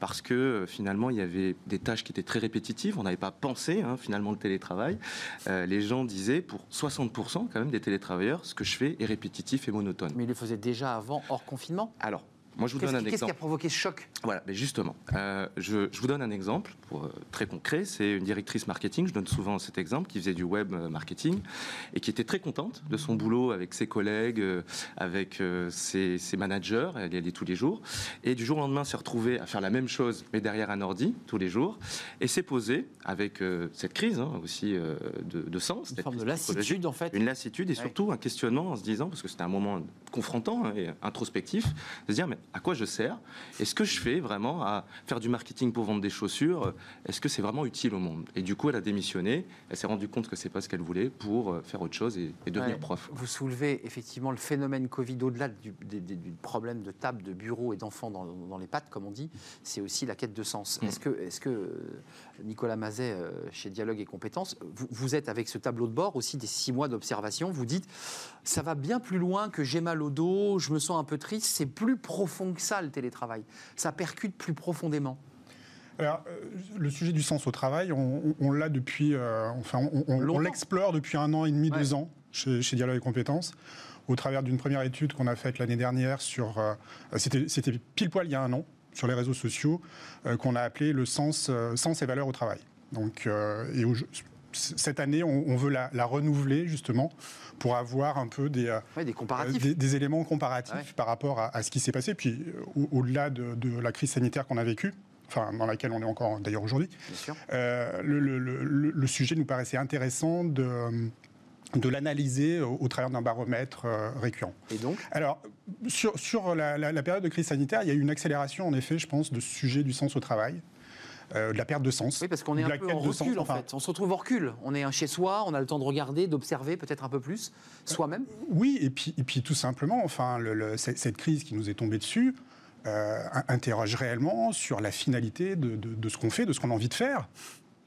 parce que euh, finalement il y avait des tâches qui étaient très répétitives. On n'avait pas pensé hein, finalement le télétravail. les gens disaient pour 60% quand même des télétravailleurs, ce que je fais est répétitif et monotone. Mais ils le faisaient déjà avant hors confinement? Alors moi, je vous donne un exemple. Qu'est-ce qui a provoqué ce choc? Voilà, mais justement, euh, je, vous donne un exemple pour, euh, très concret. C'est une directrice marketing, je donne souvent cet exemple, qui faisait du web euh, marketing et qui était très contente de son boulot avec ses collègues, avec ses, managers. Elle y allait tous les jours. Et du jour au lendemain, s'est retrouvée à faire la même chose, mais derrière un ordi, tous les jours. Et s'est posée avec cette crise hein, aussi de, sens. Une forme de lassitude, en fait. Une lassitude et surtout un questionnement en se disant, parce que c'était un moment confrontant hein, et introspectif, de se dire, mais à quoi je sers Est-ce que je fais vraiment à faire du marketing pour vendre des chaussures Est-ce que c'est vraiment utile au monde? Et du coup, elle a démissionné. Elle s'est rendue compte que c'est pas ce qu'elle voulait pour euh, faire autre chose et, devenir prof. Vous soulevez effectivement le phénomène Covid au-delà du, problème de table, de bureau et d'enfants dans, les pattes, comme on dit. C'est aussi la quête de sens. Mm. Est-ce que, que Nicolas Mazet, euh, chez Dialogue et Compétences, vous, êtes avec ce tableau de bord aussi des six mois d'observation. Vous dites, ça va bien plus loin que j'ai mal au dos, je me sens un peu triste. C'est plus profond que ça le télétravail. Ça percute plus profondément. Alors, euh, le sujet du sens au travail, on, l'a depuis, euh, enfin, on, l'explore depuis un an et demi, deux ans chez, Dialogue et Compétences, au travers d'une première étude qu'on a faite l'année dernière sur, c'était pile poil il y a un an, sur les réseaux sociaux euh, qu'on a appelé le sens, euh, sens et valeurs au travail. Donc, euh, et cette année, on, veut la, renouveler justement pour avoir un peu des, des, des, éléments comparatifs par rapport à, ce qui s'est passé. Puis au-delà de, la crise sanitaire qu'on a vécue, enfin dans laquelle on est encore d'ailleurs aujourd'hui, le, le, sujet nous paraissait intéressant de de l'analyser au, travers d'un baromètre récurrent. Et donc? Alors, sur, sur la, la, période de crise sanitaire, il y a eu une accélération, en effet, je pense, de ce sujet du sens au travail. Euh, de la perte de sens. Oui, parce qu'on est un peu en recul, en fait. On se retrouve en recul. On est un chez soi, on a le temps de regarder, d'observer peut-être un peu plus soi-même. Oui, et puis, et puis tout simplement, enfin, le, cette crise qui nous est tombée dessus euh, interroge réellement sur la finalité de, de, ce qu'on fait, de ce qu'on a envie de faire.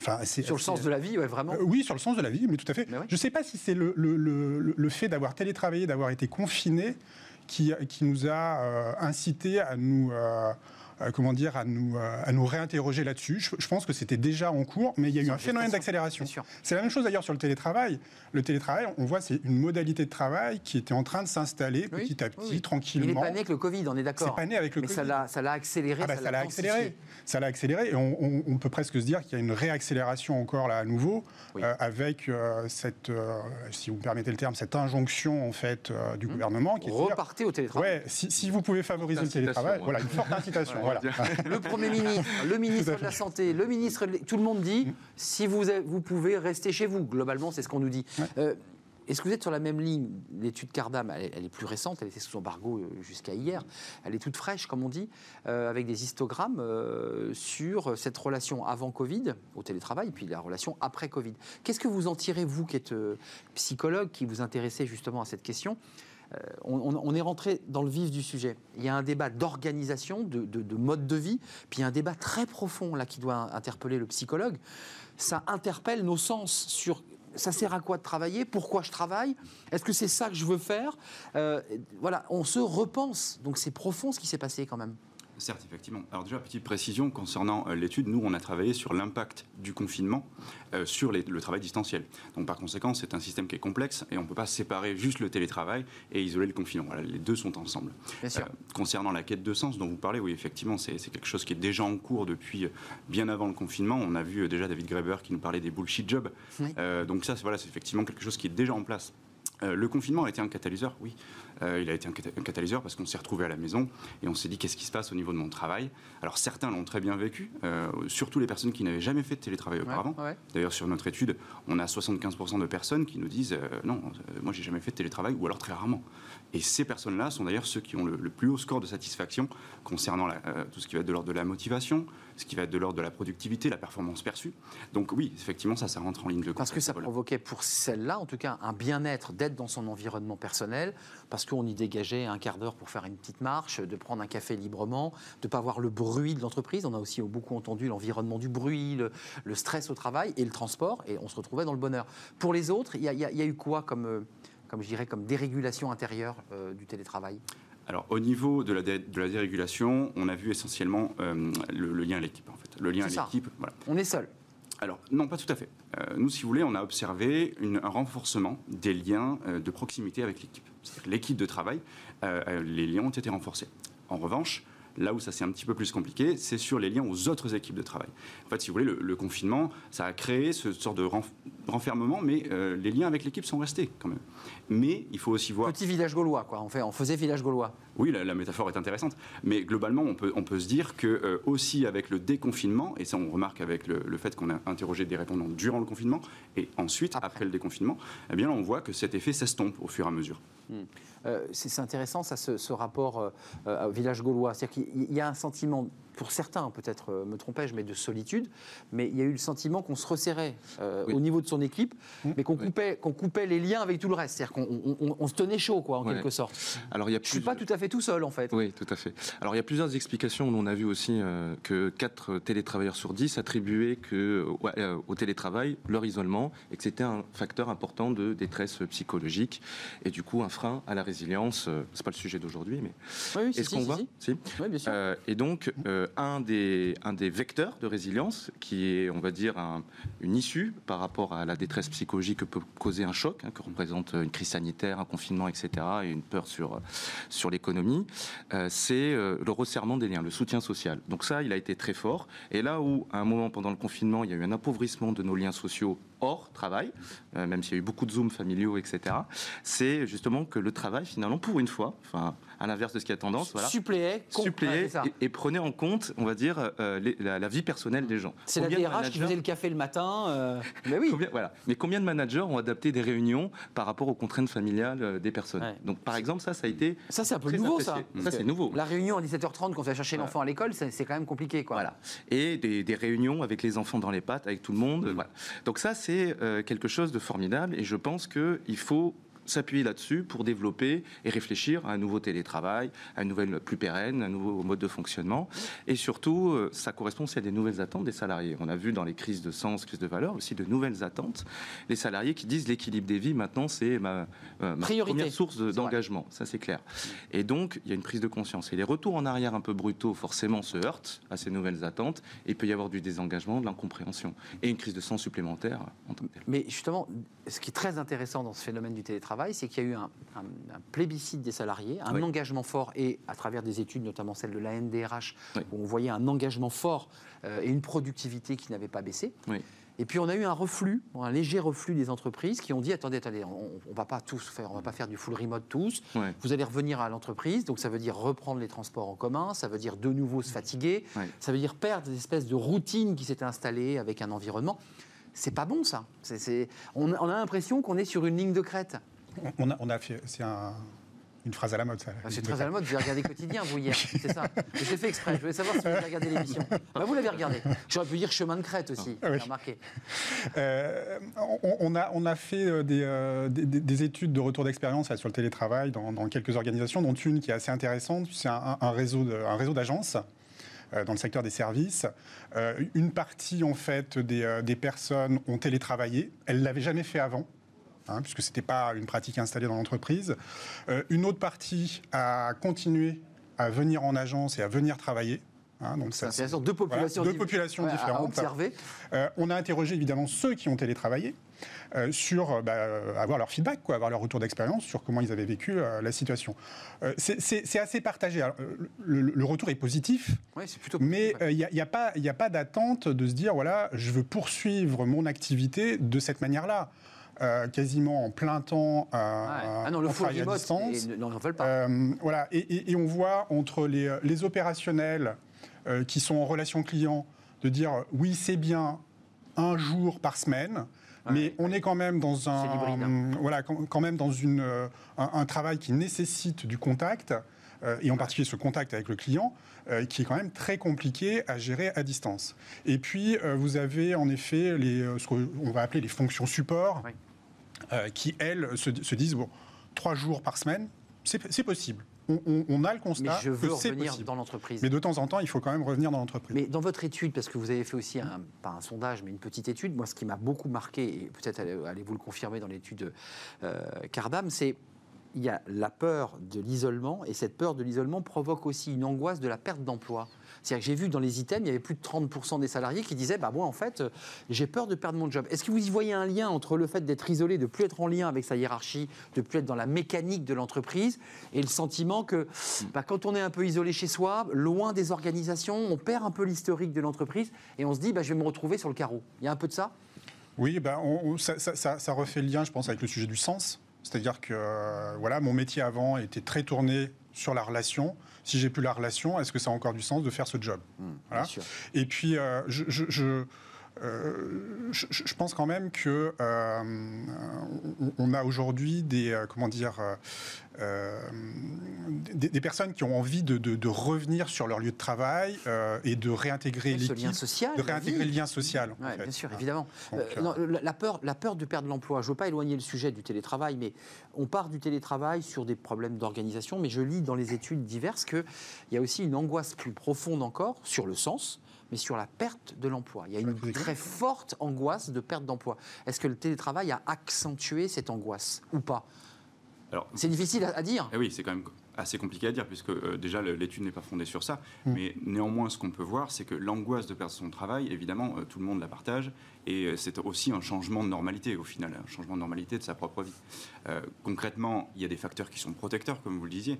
Enfin, sur le sens de la vie, ouais, vraiment. Euh, oui, sur le sens de la vie, mais tout à fait. Je ne sais pas si c'est le, le, le, fait d'avoir télétravaillé, d'avoir été confiné, qui, qui nous a incité à nous euh, comment dire, à nous, euh, à nous réinterroger là-dessus. Je, pense que c'était déjà en cours, mais il y a eu un phénomène d'accélération. C'est la même chose d'ailleurs sur le télétravail. Le télétravail, on voit, c'est une modalité de travail qui était en train de s'installer petit à petit, tranquillement. Il n'est pas né avec le Covid, on est d'accord. C'est pas né avec le mais Covid. Mais ça l'a accéléré. Ah bah, ça l'a accéléré. Ça l'a accéléré. Et on, peut presque se dire qu'il y a une réaccélération encore là à nouveau, euh, avec cette, si vous me permettez le terme, cette injonction en fait du mmh. gouvernement. Qui Repartez au télétravail. Ouais, si, si, vous pouvez favoriser le télétravail, voilà, une forte incitation. Le Premier ministre, le ministre de la Santé, le ministre, tout le monde dit mm. si vous, vous pouvez rester chez vous. Globalement, c'est ce qu'on nous dit. Euh, est-ce que vous êtes sur la même ligne? L'étude Cardam, elle, est plus récente, elle était sous embargo euh, jusqu'à hier. Elle est toute fraîche, comme on dit, euh, avec des histogrammes sur cette relation avant Covid, au télétravail, puis la relation après Covid. Qu'est-ce que vous en tirez, vous qui êtes psychologue, qui vous intéressez justement à cette question? Euh, on, est rentré dans le vif du sujet. Il y a un débat d'organisation, de, mode de vie, puis il y a un débat très profond là qui doit interpeller le psychologue. Ça interpelle nos sens sur ça sert à quoi de travailler Pourquoi je travaille Est-ce que c'est ça que je veux faire euh, Voilà, on se repense. Donc c'est profond ce qui s'est passé quand même. Certes, effectivement. Alors déjà, petite précision concernant euh, l'étude, nous, on a travaillé sur l'impact du confinement euh, sur le travail distanciel. Donc par conséquent, c'est un système qui est complexe et on ne peut pas séparer juste le télétravail et isoler le confinement. Voilà, les deux sont ensemble. Bien sûr. Euh, concernant la quête de sens dont vous parlez, oui, effectivement, c'est quelque chose qui est déjà en cours depuis bien avant le confinement. On a vu déjà David Graeber qui nous parlait des bullshit jobs. donc ça, voilà, c'est effectivement quelque chose qui est déjà en place. le confinement a été un catalyseur, oui. Euh, il a été un, catalyseur parce qu'on s'est retrouvé à la maison et on s'est dit qu'est-ce qui se passe au niveau de mon travail? Alors certains l'ont très bien vécu, euh, surtout les personnes qui n'avaient jamais fait de télétravail auparavant. D'ailleurs sur notre étude, on a 75% de personnes qui nous disent euh, non, moi j'ai jamais fait de télétravail ou alors très rarement. Et ces personnes-là sont d'ailleurs ceux qui ont le, plus haut score de satisfaction concernant tout ce qui va être de l'ordre de la motivation, ce qui va être de l'ordre de la productivité, la performance perçue. Donc oui, effectivement, ça, ça rentre en ligne de compte. Parce que ça provoquait pour celle-là, en tout cas, un bien-être d'être dans son environnement personnel, parce qu'on y dégageait un quart d'heure pour faire une petite marche, de prendre un café librement, de ne pas avoir le bruit de l'entreprise. On a aussi beaucoup entendu l'environnement du bruit, le, stress au travail et le transport, et on se retrouvait dans le bonheur. Pour les autres, il y, a eu quoi comme, euh, comme je dirais, comme dérégulation intérieure euh, du télétravail alors, au niveau de la, de la dérégulation, on a vu essentiellement euh, le, lien à l'équipe, en fait. Le lien à l'équipe, voilà. On est seul alors, non, pas tout à fait. nous, si vous voulez, on a observé un renforcement des liens de proximité avec l'équipe. C'est-à-dire l'équipe de travail, les liens ont été renforcés. En revanche, Là où ça c'est un petit peu plus compliqué, c'est sur les liens aux autres équipes de travail. En fait, si vous voulez, le, confinement, ça a créé ce sort de renfermement, mais euh, les liens avec l'équipe sont restés quand même. Mais il faut aussi voir. Petit village gaulois, quoi. On, fait, on faisait village gaulois. Oui, la, métaphore est intéressante. Mais globalement, on peut, on peut se dire que euh, aussi avec le déconfinement, et ça on remarque avec le, fait qu'on a interrogé des répondants durant le confinement et ensuite après, le déconfinement, eh bien on voit que cet effet s'estompe au fur et à mesure. Euh, c'est intéressant, ça, ce, rapport euh, euh, au village gaulois. C'est-à-dire qu'il y a un sentiment pour certains, peut-être euh, me trompais-je, mais de solitude. Mais il y a eu le sentiment qu'on se resserrait euh, au niveau de son équipe, mmh. mais qu'on coupait, qu'on coupait les liens avec tout le reste. C'est-à-dire qu'on se tenait chaud, quoi, en quelque sorte. Alors, il y a Je ne suis pas tout à fait tout seul, en fait. Oui, tout à fait. Alors, il y a plusieurs explications. On a vu aussi euh, que 4 télétravailleurs sur 10 attribuaient que, au télétravail leur isolement et que c'était un facteur important de détresse psychologique et du coup un frein à la résilience. c'est pas le sujet d'aujourd'hui, mais oui, est-ce qu'on voit si, Oui, bien sûr. et donc, un des, vecteurs de résilience, qui est, on va dire, une issue par rapport à la détresse psychologique que peut causer un choc, hein, que représente une crise sanitaire, un confinement, etc., et une peur sur, l'économie, euh, c'est euh, le resserrement des liens, le soutien social. Donc ça, il a été très fort. Et là où, à un moment pendant le confinement, il y a eu un appauvrissement de nos liens sociaux hors travail, même s'il y a eu beaucoup de Zoom familiaux, etc., c'est justement que le travail, finalement, pour une fois, enfin, à l'inverse de ce qui a tendance. Voilà. Suppléer, Suppléer et, prenez en compte, on va dire, euh, la, vie personnelle des gens. C'est la DRH qui faisait le café le matin. Euh, mais oui. voilà. Mais combien de managers ont adapté des réunions par rapport aux contraintes familiales euh, des personnes Donc, par exemple, ça, ça a été. Ça, c'est un peu nouveau, ça. Ça, c'est nouveau. La réunion à 17h30 quand on va chercher l'enfant à l'école, c'est quand même compliqué, quoi. Voilà. Et des, réunions avec les enfants dans les pattes, avec tout le monde. Voilà. Donc, ça, c'est quelque chose de formidable. Et je pense qu'il faut s'appuyer là-dessus pour développer et réfléchir à un nouveau télétravail, à une nouvelle plus pérenne, un nouveau mode de fonctionnement. Et surtout, euh, ça correspond aussi à des nouvelles attentes des salariés. On a vu dans les crises de sens, crises de valeur, aussi de nouvelles attentes. Les salariés qui disent l'équilibre des vies, maintenant, c'est ma, euh, première source d'engagement. Ça, c'est clair. Et donc, il y a une prise de conscience. Et les retours en arrière un peu brutaux, forcément, se heurtent à ces nouvelles attentes. Et il peut y avoir du désengagement, de l'incompréhension. Et une crise de sens supplémentaire en tant que telle. Mais justement, ce qui est très intéressant dans ce phénomène du télétravail, c'est qu'il y a eu un, plébiscite des salariés, un engagement fort, et à travers des études, notamment celle de la NDRH, où on voyait un engagement fort euh, et une productivité qui n'avait pas baissé. Et puis on a eu un reflux, un léger reflux des entreprises qui ont dit attendez, attendez, on, ne va pas tous faire, on va pas faire du full remote tous. Vous allez revenir à l'entreprise, donc ça veut dire reprendre les transports en commun, ça veut dire de nouveau se fatiguer, ça veut dire perdre des espèces de routines qui s'étaient installées avec un environnement. C'est pas bon ça. on, a l'impression qu'on est sur une ligne de crête. On a, on a fait, c'est une phrase à la mode, ça. Ah, c'est très à la mode. Vous avez regardé quotidien, vous, hier. C'est ça. J'ai fait exprès. Je voulais savoir si vous avez regardé l'émission. Bah, vous l'avez regardé. J'aurais pu dire chemin de crête aussi. Ah, remarqué. Euh, on, a, on a fait euh, euh, des, des, études de retour d'expérience sur le télétravail dans, quelques organisations, dont une qui est assez intéressante. C'est un, un, réseau d'agences. Dans le secteur des services. Une partie, en fait, des, des personnes ont télétravaillé. Elles ne l'avaient jamais fait avant. Hein, puisque ce n'était pas une pratique installée dans l'entreprise. une autre partie a continué à venir en agence et à venir travailler. Hein, donc ça, c'est deux populations, deux populations différentes. on a interrogé évidemment ceux qui ont télétravaillé. Euh, sur euh, bah, euh, avoir leur feedback, quoi, avoir leur retour d'expérience sur comment ils avaient vécu la situation. c'est assez partagé. le, retour est positif, mais il n'y a, pas, a pas d'attente de se dire voilà, je veux poursuivre mon activité de cette manière-là. Quasiment en plein temps à, ah non, le à distance. non, pas. voilà, et, on voit entre les, les opérationnels qui sont en relation client de dire oui, c'est bien un jour par semaine, mais on est quand même dans un, hein. voilà, quand même dans une, euh, un, travail qui nécessite du contact. Euh, et en particulier ce contact avec le client, euh, qui est quand même très compliqué à gérer à distance. Et puis, vous avez en effet les, ce qu'on va appeler les fonctions support, qui, elles, se, se, disent, bon, trois jours par semaine, c'est possible on, a le constat mais je veux revenir dans l'entreprise. Mais de temps en temps, il faut quand même revenir dans l'entreprise. Mais dans votre étude, parce que vous avez fait aussi, un, pas un sondage, mais une petite étude, moi, ce qui m'a beaucoup marqué, et peut-être allez-vous le confirmer dans l'étude euh, Cardam, c'est il y a la peur de l'isolement, et cette peur de l'isolement provoque aussi une angoisse de la perte d'emploi. C'est-à-dire que j'ai vu dans les items, il y avait plus de 30% des salariés qui disaient bah moi en fait j'ai peur de perdre mon job. Est-ce que vous y voyez un lien entre le fait d'être isolé, de plus être en lien avec sa hiérarchie, de plus être dans la mécanique de l'entreprise et le sentiment que bah, quand on est un peu isolé chez soi, loin des organisations, on perd un peu l'historique de l'entreprise et on se dit bah, je vais me retrouver sur le carreau. Il y a un peu de ça? Oui, bah, ça, ça, refait le lien, je pense, avec le sujet du sens. C'est-à-dire que euh, voilà, mon métier avant était très tourné sur la relation. Si j'ai plus la relation, est-ce que ça a encore du sens de faire ce job? Mmh, Et puis, euh, je, euh, je, pense quand même que euh, on a aujourd'hui des comment dire des, personnes qui ont envie de, revenir sur leur lieu de travail et de réintégrer l'équipe, lien social, de réintégrer le lien social. Bien sûr, évidemment. la peur, la peur de perdre l'emploi. Je ne veux pas éloigner le sujet du télétravail, mais on part du télétravail sur des problèmes d'organisation. Mais je lis dans les études diverses qu'il y a aussi une angoisse plus profonde encore sur le sens mais sur la perte de l'emploi. Il y a une très forte angoisse de perte d'emploi. Est-ce que le télétravail a accentué cette angoisse ou pas? C'est difficile à, dire. Eh oui, c'est quand même assez compliqué à dire, puisque euh, déjà l'étude n'est pas fondée sur ça. Mm. Mais néanmoins, ce qu'on peut voir, c'est que l'angoisse de perdre son travail, évidemment, euh, tout le monde la partage. Et euh, c'est aussi un changement de normalité, au final, un changement de normalité de sa propre vie. concrètement, il y a des facteurs qui sont protecteurs, comme vous le disiez.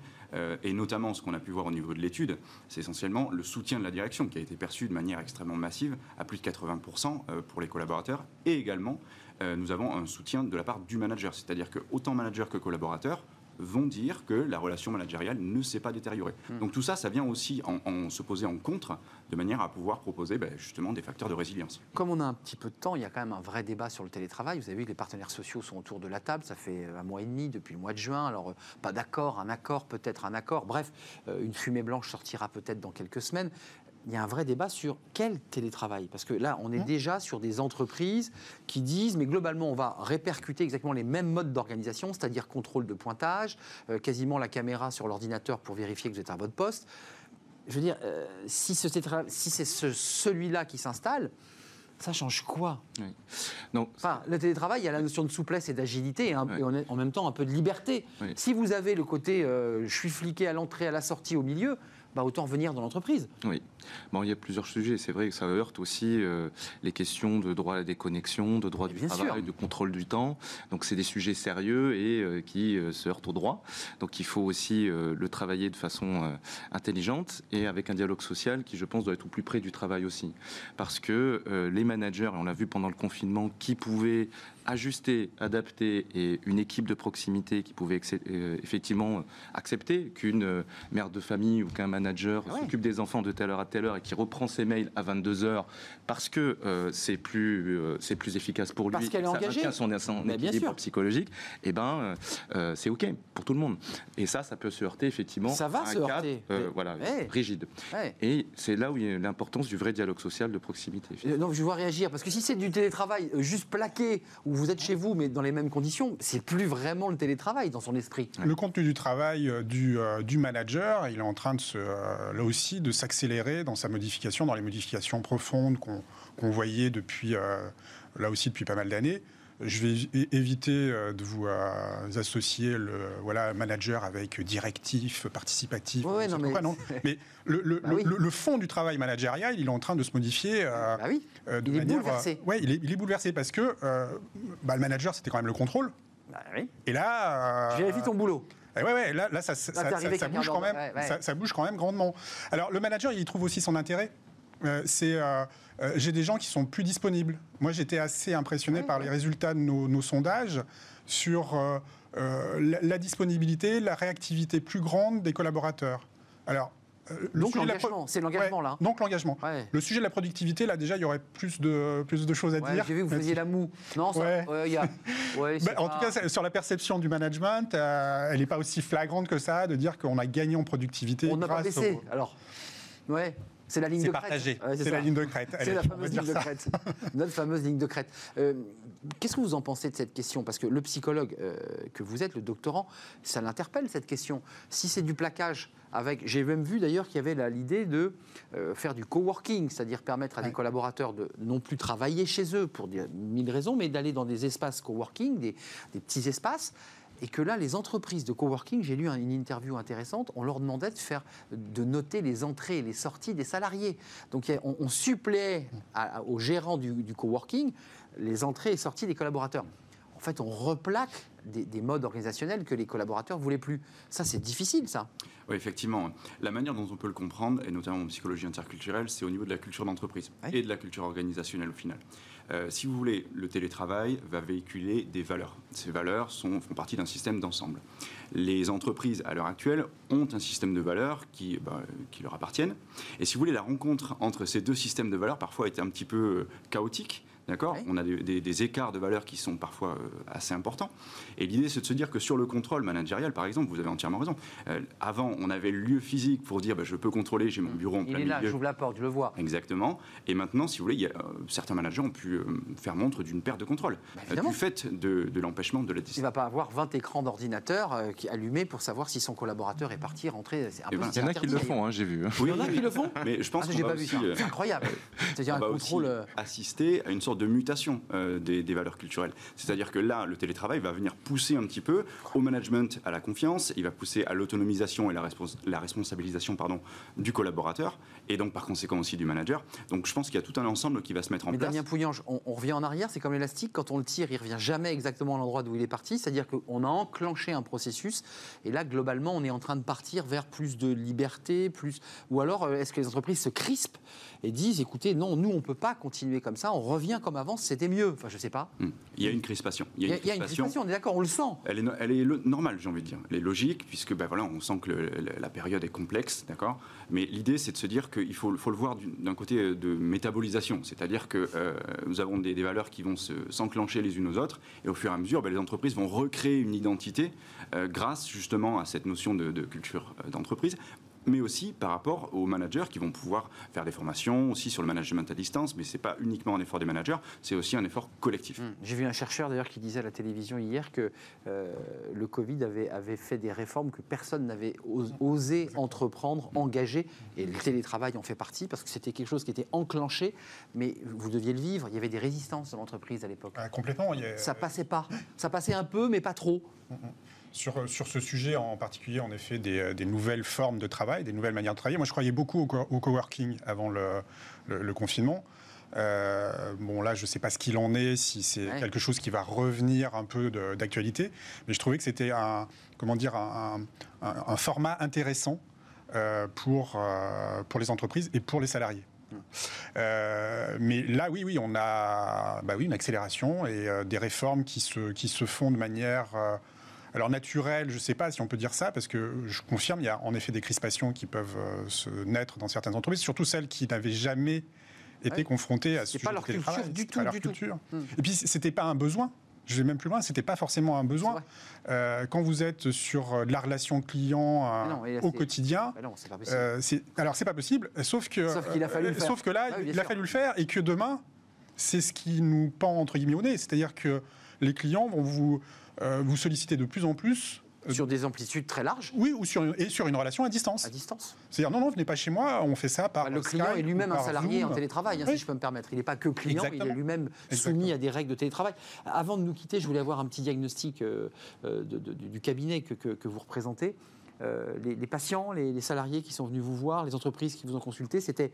et notamment, ce qu'on a pu voir au niveau de l'étude, c'est essentiellement le soutien de la direction, qui a été perçu de manière extrêmement massive, à plus de 80% pour les collaborateurs. Et également, nous avons un soutien de la part du manager. C'est-à-dire que autant manager que collaborateur vont dire que la relation managériale ne s'est pas détériorée. Hmm. Donc tout ça, ça vient aussi en, se poser en contre, de manière à pouvoir proposer ben, justement des facteurs de résilience. Comme on a un petit peu de temps, il y a quand même un vrai débat sur le télétravail. Vous avez vu que les partenaires sociaux sont autour de la table, ça fait un mois et demi, depuis le mois de juin. Alors, euh, pas d'accord, un accord, peut-être un accord. Bref, euh, une fumée blanche sortira peut-être dans quelques semaines il y a un vrai débat sur quel télétravail. Parce que là, on est mmh. déjà sur des entreprises qui disent, mais globalement, on va répercuter exactement les mêmes modes d'organisation, c'est-à-dire contrôle de pointage, euh, quasiment la caméra sur l'ordinateur pour vérifier que vous êtes à votre poste. Je veux dire, euh, si, ce, si c'est celui-là qui s'installe, ça change quoi? Donc, enfin, Le télétravail, il y a la notion de souplesse et d'agilité, et, en même temps un peu de liberté. Si vous avez le côté euh, je suis fliqué à l'entrée, à la sortie, au milieu, bah, autant revenir dans l'entreprise. Oui. Bon, il y a plusieurs sujets. C'est vrai que ça heurte aussi euh, les questions de droit à la déconnexion, de droit du travail, de contrôle du temps. Donc, c'est des sujets sérieux et euh, qui euh, se heurtent au droit. Donc, il faut aussi le travailler de façon intelligente et avec un dialogue social qui, je pense, doit être au plus près du travail aussi. Parce que les managers, et on l'a vu pendant le confinement, qui pouvaient ajuster, adapter et une équipe de proximité qui pouvait effectivement accepter qu'une mère de famille ou qu'un manager ah s'occupe des enfants de telle heure à telle heure et qui reprend ses mails à 22 heures parce que euh, c'est plus euh, c'est plus efficace pour lui, parce qu'elle est engagée, son, son équilibre psychologique, et eh ben euh, c'est ok pour tout le monde. Et ça, ça peut se heurter effectivement. Ça va à un se cadre, voilà, rigide. Et c'est là où il y a l'importance du vrai dialogue social de proximité. Non, je vois réagir parce que si c'est du télétravail juste plaqué où vous êtes chez vous mais dans les mêmes conditions, c'est plus vraiment le télétravail dans son esprit. Le contenu du travail du, du manager, il est en train de se, là aussi de s'accélérer dans sa modification, dans les modifications profondes qu'on voyait depuis, euh, là aussi depuis pas mal d'années. Je vais éviter euh, de vous euh, associer le voilà, manager avec directif, participatif. non, mais... mais le, le, bah le, fond du travail managérial, il est en train de se modifier. bah oui. il est bouleversé. ouais, il est, il est, bouleversé parce que bah, le manager, c'était quand même le contrôle. Bah oui. Et là. Je vérifie ton boulot. Et ouais, ouais, là, là ça, ça, ça, bouge quand même, ça, bouge quand même grandement. Alors, le manager, il trouve aussi son intérêt. Euh, c'est, euh, euh, j'ai des gens qui sont plus disponibles. Moi, j'étais assez impressionné par les résultats de nos, nos sondages sur la, la, disponibilité, la réactivité plus grande des collaborateurs. Alors, euh, donc l'engagement, c'est l'engagement là. Donc l'engagement. Le sujet de la productivité, là déjà, il y aurait plus de, plus de choses à dire. J'ai vu que vous faisiez la moue. Non, ça, y a... En tout cas, sur la perception du management, euh, elle n'est pas aussi flagrante que ça de dire qu'on a gagné en productivité. On n'a pas baissé, alors. Ouais. C'est la ligne de partagé. crête. c'est la ligne de crête. C'est la fameuse ligne de crête. Notre fameuse ligne de crête. Euh, qu'est-ce que vous en pensez de cette question? Parce que le psychologue que vous êtes, le doctorant, ça l'interpelle cette question. Si c'est du plaquage, j'ai même vu d'ailleurs qu'il y avait l'idée de euh, faire du coworking, c'est-à-dire permettre à des collaborateurs de non plus travailler chez eux pour mille raisons, mais d'aller dans des espaces coworking, des, des petits espaces et que là, les entreprises de coworking, j'ai lu une interview intéressante, on leur demandait de faire, de noter les entrées et les sorties des salariés. Donc on, on suppléait aux gérants du, du, coworking les entrées et sorties des collaborateurs. En fait, on replaque des, des modes organisationnels que les collaborateurs voulaient plus. Ça, c'est difficile, ça. Oui, effectivement. La manière dont on peut le comprendre, et notamment en psychologie interculturelle, c'est au niveau de la culture d'entreprise et de la culture organisationnelle au final. Euh, si vous voulez, le télétravail va véhiculer des valeurs. Ces valeurs sont, font partie d'un système d'ensemble. Les entreprises, à l'heure actuelle, ont un système de valeurs qui, bah, qui leur appartiennent. Et si vous voulez, la rencontre entre ces deux systèmes de valeurs parfois est un petit peu euh, chaotique D'accord On a des, écarts de valeur qui sont parfois euh, assez importants. Et l'idée, c'est de se dire que sur le contrôle managérial, par exemple, vous avez entièrement raison. Euh, avant, on avait le lieu physique pour dire bah, je peux contrôler, j'ai mon bureau en plein Il est là, j'ouvre la porte, je le vois. Exactement. Et maintenant, si vous voulez, euh, certains managers ont pu faire montre d'une perte de contrôle bah, du fait de, l'empêchement de la décision. Il ne va pas avoir 20 écrans d'ordinateur allumés pour savoir si son collaborateur est parti, rentré. Eh ben, il y en a qui le font, hein, j'ai vu. il y en a qui le font Mais je pense ah, qu'on C'est incroyable. C'est-à-dire un contrôle. assister à une sorte sorte de mutation des, des, valeurs culturelles. C'est-à-dire que là, le télétravail va venir pousser un petit peu au management, à la confiance, il va pousser à l'autonomisation et la, la responsabilisation pardon, du collaborateur, et donc par conséquent aussi du manager. Donc je pense qu'il y a tout un ensemble qui va se mettre en Mais place. Damien Pouillange, on, on, revient en arrière, c'est comme l'élastique, quand on le tire, il revient jamais exactement à l'endroit d'où il est parti, c'est-à-dire qu'on a enclenché un processus, et là, globalement, on est en train de partir vers plus de liberté, plus... Ou alors, euh, est-ce que les entreprises se crispent et disent, écoutez, non, nous, on ne peut pas continuer comme ça, on revient comme avant, c'était mieux. Enfin, je ne sais pas. Hmm. Il y a une crispation. Il y a, une, il y a crispation. une crispation, on est d'accord, on le sent. Elle est, elle est normale, j'ai envie de dire. Elle est logique, puisque ben, voilà, on sent que le, la période est complexe, d'accord? Mais l'idée, c'est de se dire qu'il faut, faut, le voir d'un côté de métabolisation, c'est-à-dire que euh, nous avons des, des, valeurs qui vont s'enclencher les unes aux autres, et au fur et à mesure, ben, les entreprises vont recréer une identité euh, grâce justement à cette notion de, de culture euh, d'entreprise, mais aussi par rapport aux managers qui vont pouvoir faire des formations aussi sur le management à distance, mais ce n'est pas uniquement un effort des managers, c'est aussi un effort collectif. Mmh. J'ai vu un chercheur d'ailleurs qui disait à la télévision hier que euh, le Covid avait, avait, fait des réformes que personne n'avait osé entreprendre, engager, et le télétravail en fait partie, parce que c'était quelque chose qui était enclenché, mais vous deviez le vivre, il y avait des résistances dans l'entreprise à l'époque. Ah, complètement. Il a... Ça passait pas, ça passait un peu, mais pas trop. Mmh. Sur, sur, ce sujet en particulier, en effet, des, des, nouvelles formes de travail, des nouvelles manières de travailler. Moi, je croyais beaucoup au, co au coworking avant le, le, le confinement. Euh, bon, là, je ne sais pas ce qu'il en est, si c'est ouais. quelque chose qui va revenir un peu d'actualité, mais je trouvais que c'était un, comment dire, un, un, un format intéressant euh, pour, euh, pour les entreprises et pour les salariés. Euh, mais là, oui, oui, on a bah oui, une accélération et euh, des réformes qui se, qui se font de manière euh, alors naturelle, je ne sais pas si on peut dire ça, parce que je confirme, il y a en effet des crispations qui peuvent se naître dans certaines entreprises, surtout celles qui n'avaient jamais été Ouais. confrontées à ce sujet pas leur culture du tout, pas leur du culture. Hmm. Et puis c'était pas un besoin. Je vais même plus loin, c'était pas forcément un besoin. Euh, quand vous êtes sur euh, de la relation client euh, non, au quotidien, Bah non, pas possible. euh, alors c'est pas possible, sauf que Sauf a fallu que là, Ah oui, il a fallu le faire et que demain, c'est ce qui nous pend entre guillemets au nez, c'est-à-dire que les clients vont vous euh, vous solliciter de plus en plus. euh, Sur des amplitudes très larges, oui, ou sur et sur une relation à distance. à distance. C'est-à-dire non, non, venez pas chez moi, on fait ça par Bah, le Skype client est lui-même un salarié Zoom. en télétravail, hein, si je peux me permettre. Il n'est pas que client, il Exactement. est lui-même soumis à des règles de télétravail. Avant de nous quitter, je voulais avoir un petit diagnostic euh, de- de- du cabinet que, que- que vous représentez. Euh, les, les patients, les, les salariés qui sont venus vous voir, les entreprises qui vous ont consulté, c'était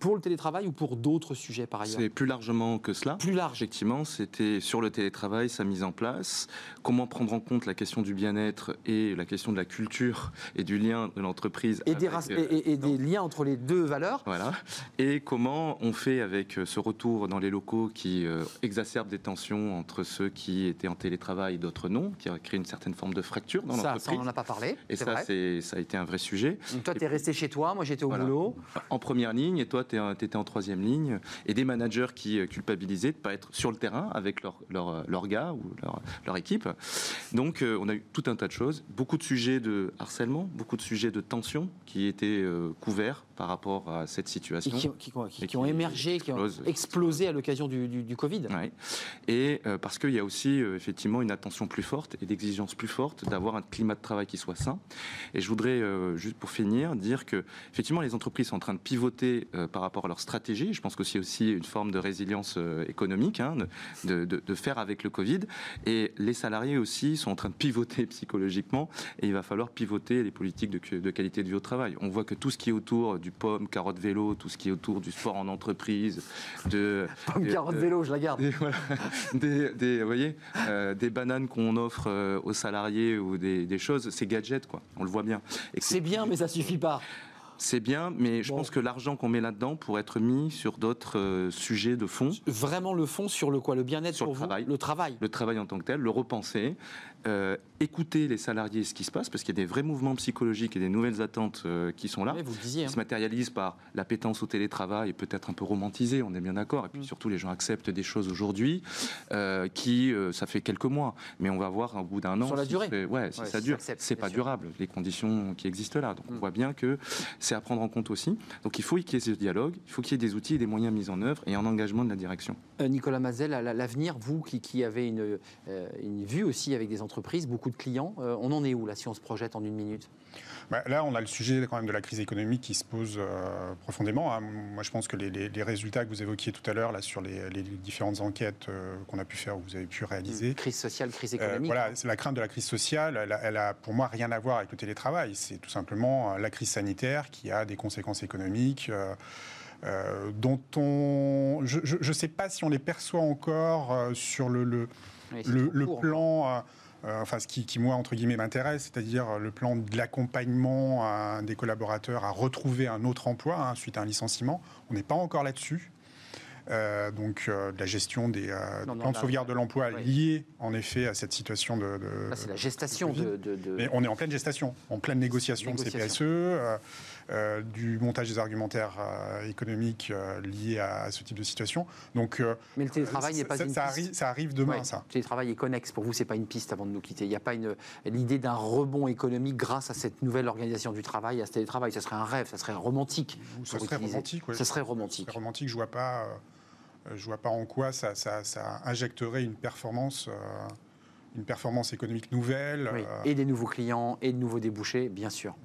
pour le télétravail ou pour d'autres sujets par ailleurs C'est plus largement que cela. Plus large. Effectivement, c'était sur le télétravail, sa mise en place, comment prendre en compte la question du bien-être et la question de la culture et du lien de l'entreprise. Et, des, avec, euh, et- des liens entre les deux valeurs. Voilà. Et comment on fait avec euh, ce retour dans les locaux qui euh, exacerbe des tensions entre ceux qui étaient en télétravail et d'autres non, qui a créé une certaine forme de fracture dans Ça, ça, on l'entreprise. n'en a pas parlé. Et ça, ça a été un vrai sujet. Donc toi, tu es resté chez toi, moi j'étais au Voilà. boulot. En première ligne, et toi, tu étais en troisième ligne, et des managers qui euh, culpabilisaient de ne pas être sur le terrain avec leur, leur, leur gars ou leur, leur équipe. Donc, euh, on a eu tout un tas de choses, beaucoup de sujets de harcèlement, beaucoup de sujets de tension qui étaient euh, couverts par rapport à cette Et situation. qui, qui- qui- Et qui ont émergé, qui ont explosé à l'occasion du, du- du Covid. Ouais. Et euh, parce qu'il y a aussi euh, effectivement une attention plus forte et d'exigence plus forte d'avoir un climat de travail qui soit sain. Et je voudrais euh, juste pour finir dire que effectivement les entreprises sont en train de pivoter par rapport à leur stratégie. Je pense que c'est aussi une forme de résilience économique, hein, de, de- de faire avec le Covid. Et les salariés aussi sont en train de pivoter psychologiquement. Et il va falloir pivoter les politiques de, de qualité de vie au travail. On voit que tout ce qui est autour du pomme, carotte, vélo, tout ce qui est autour du sport en entreprise, de Pomme, carotte, de- vélo, je la garde. des, voilà, des, des- vous voyez, euh, des bananes qu'on offre euh, aux salariés ou des, des choses, c'est gadget, quoi. On le voit bien. C'est bien, mais ça suffit pas. C'est bien, mais je Bon. pense que l'argent qu'on met là-dedans pourrait être mis sur d'autres euh, sujets de fond. Vraiment le fond sur le quoi? Le bien-être Sur pour le vous? travail. Le travail. Le travail en tant que tel, le repenser, euh, écouter les salariés, ce qui se passe, parce qu'il y a des vrais mouvements psychologiques et des nouvelles attentes euh, qui sont là. Oui, vous le disiez. qui hein. se matérialise par l'appétence au télétravail peut-être un peu romantisé, on est bien d'accord. Et puis Mm. surtout, les gens acceptent des choses aujourd'hui euh, qui, ça fait quelques mois, mais on va voir au bout d'un an. Sur la si durée. ouais, si Ouais, ça si dure. C'est pas sûr. durable, les conditions qui existent là. Donc Mm. on voit bien que c'est à prendre en compte aussi. Donc il faut qu'il y ait ce dialogue, il faut qu'il y ait des outils et des moyens mis en œuvre et un engagement de la direction. Nicolas Mazel, l'avenir, vous qui, avez une, une, vue aussi avec des entreprises, beaucoup de clients, on en est où là si on se projette en une minute? Bah, là, on a le sujet quand même de la crise économique qui se pose euh, profondément. Hein. Moi, je pense que les, résultats que vous évoquiez tout à l'heure là sur les, différentes enquêtes euh, qu'on a pu faire ou vous avez pu réaliser. Crise sociale, crise euh, économique. voilà, la crainte de la crise sociale, elle a, elle a, pour moi rien à voir avec le télétravail. C'est tout simplement la crise sanitaire qui a des conséquences économiques. dont on, je ne sais pas si on les perçoit encore sur le, le, le plan euh, enfin ce qui, moi, entre guillemets, m'intéresse, c'est-à-dire le plan de l'accompagnement des collaborateurs à retrouver un autre emploi hein, suite à un licenciement. On n'est pas encore là-dessus. Euh, donc euh, de la gestion des plans de sauvegarde de l'emploi liés en effet à cette situation de. c'est la gestation de, Mais on est en pleine gestation, en pleine négociation, de CPSE. Euh, du montage des argumentaires euh, économiques euh, liés à, ce type de situation. Donc, Mais le télétravail n'est pas ça, une ça Arrive, ça arrive demain, ça. Le télétravail est connexe. Pour vous, c'est pas une piste avant de nous quitter. Il n'y a pas l'idée d'un rebond économique grâce à cette nouvelle organisation du travail, à ce télétravail. Ça serait un rêve, ça serait romantique. Ça serait romantique, oui. Ça serait romantique. romantique. Je vois pas. je vois pas en quoi ça, injecterait une performance une performance économique nouvelle. Et des nouveaux clients et de nouveaux débouchés, bien sûr.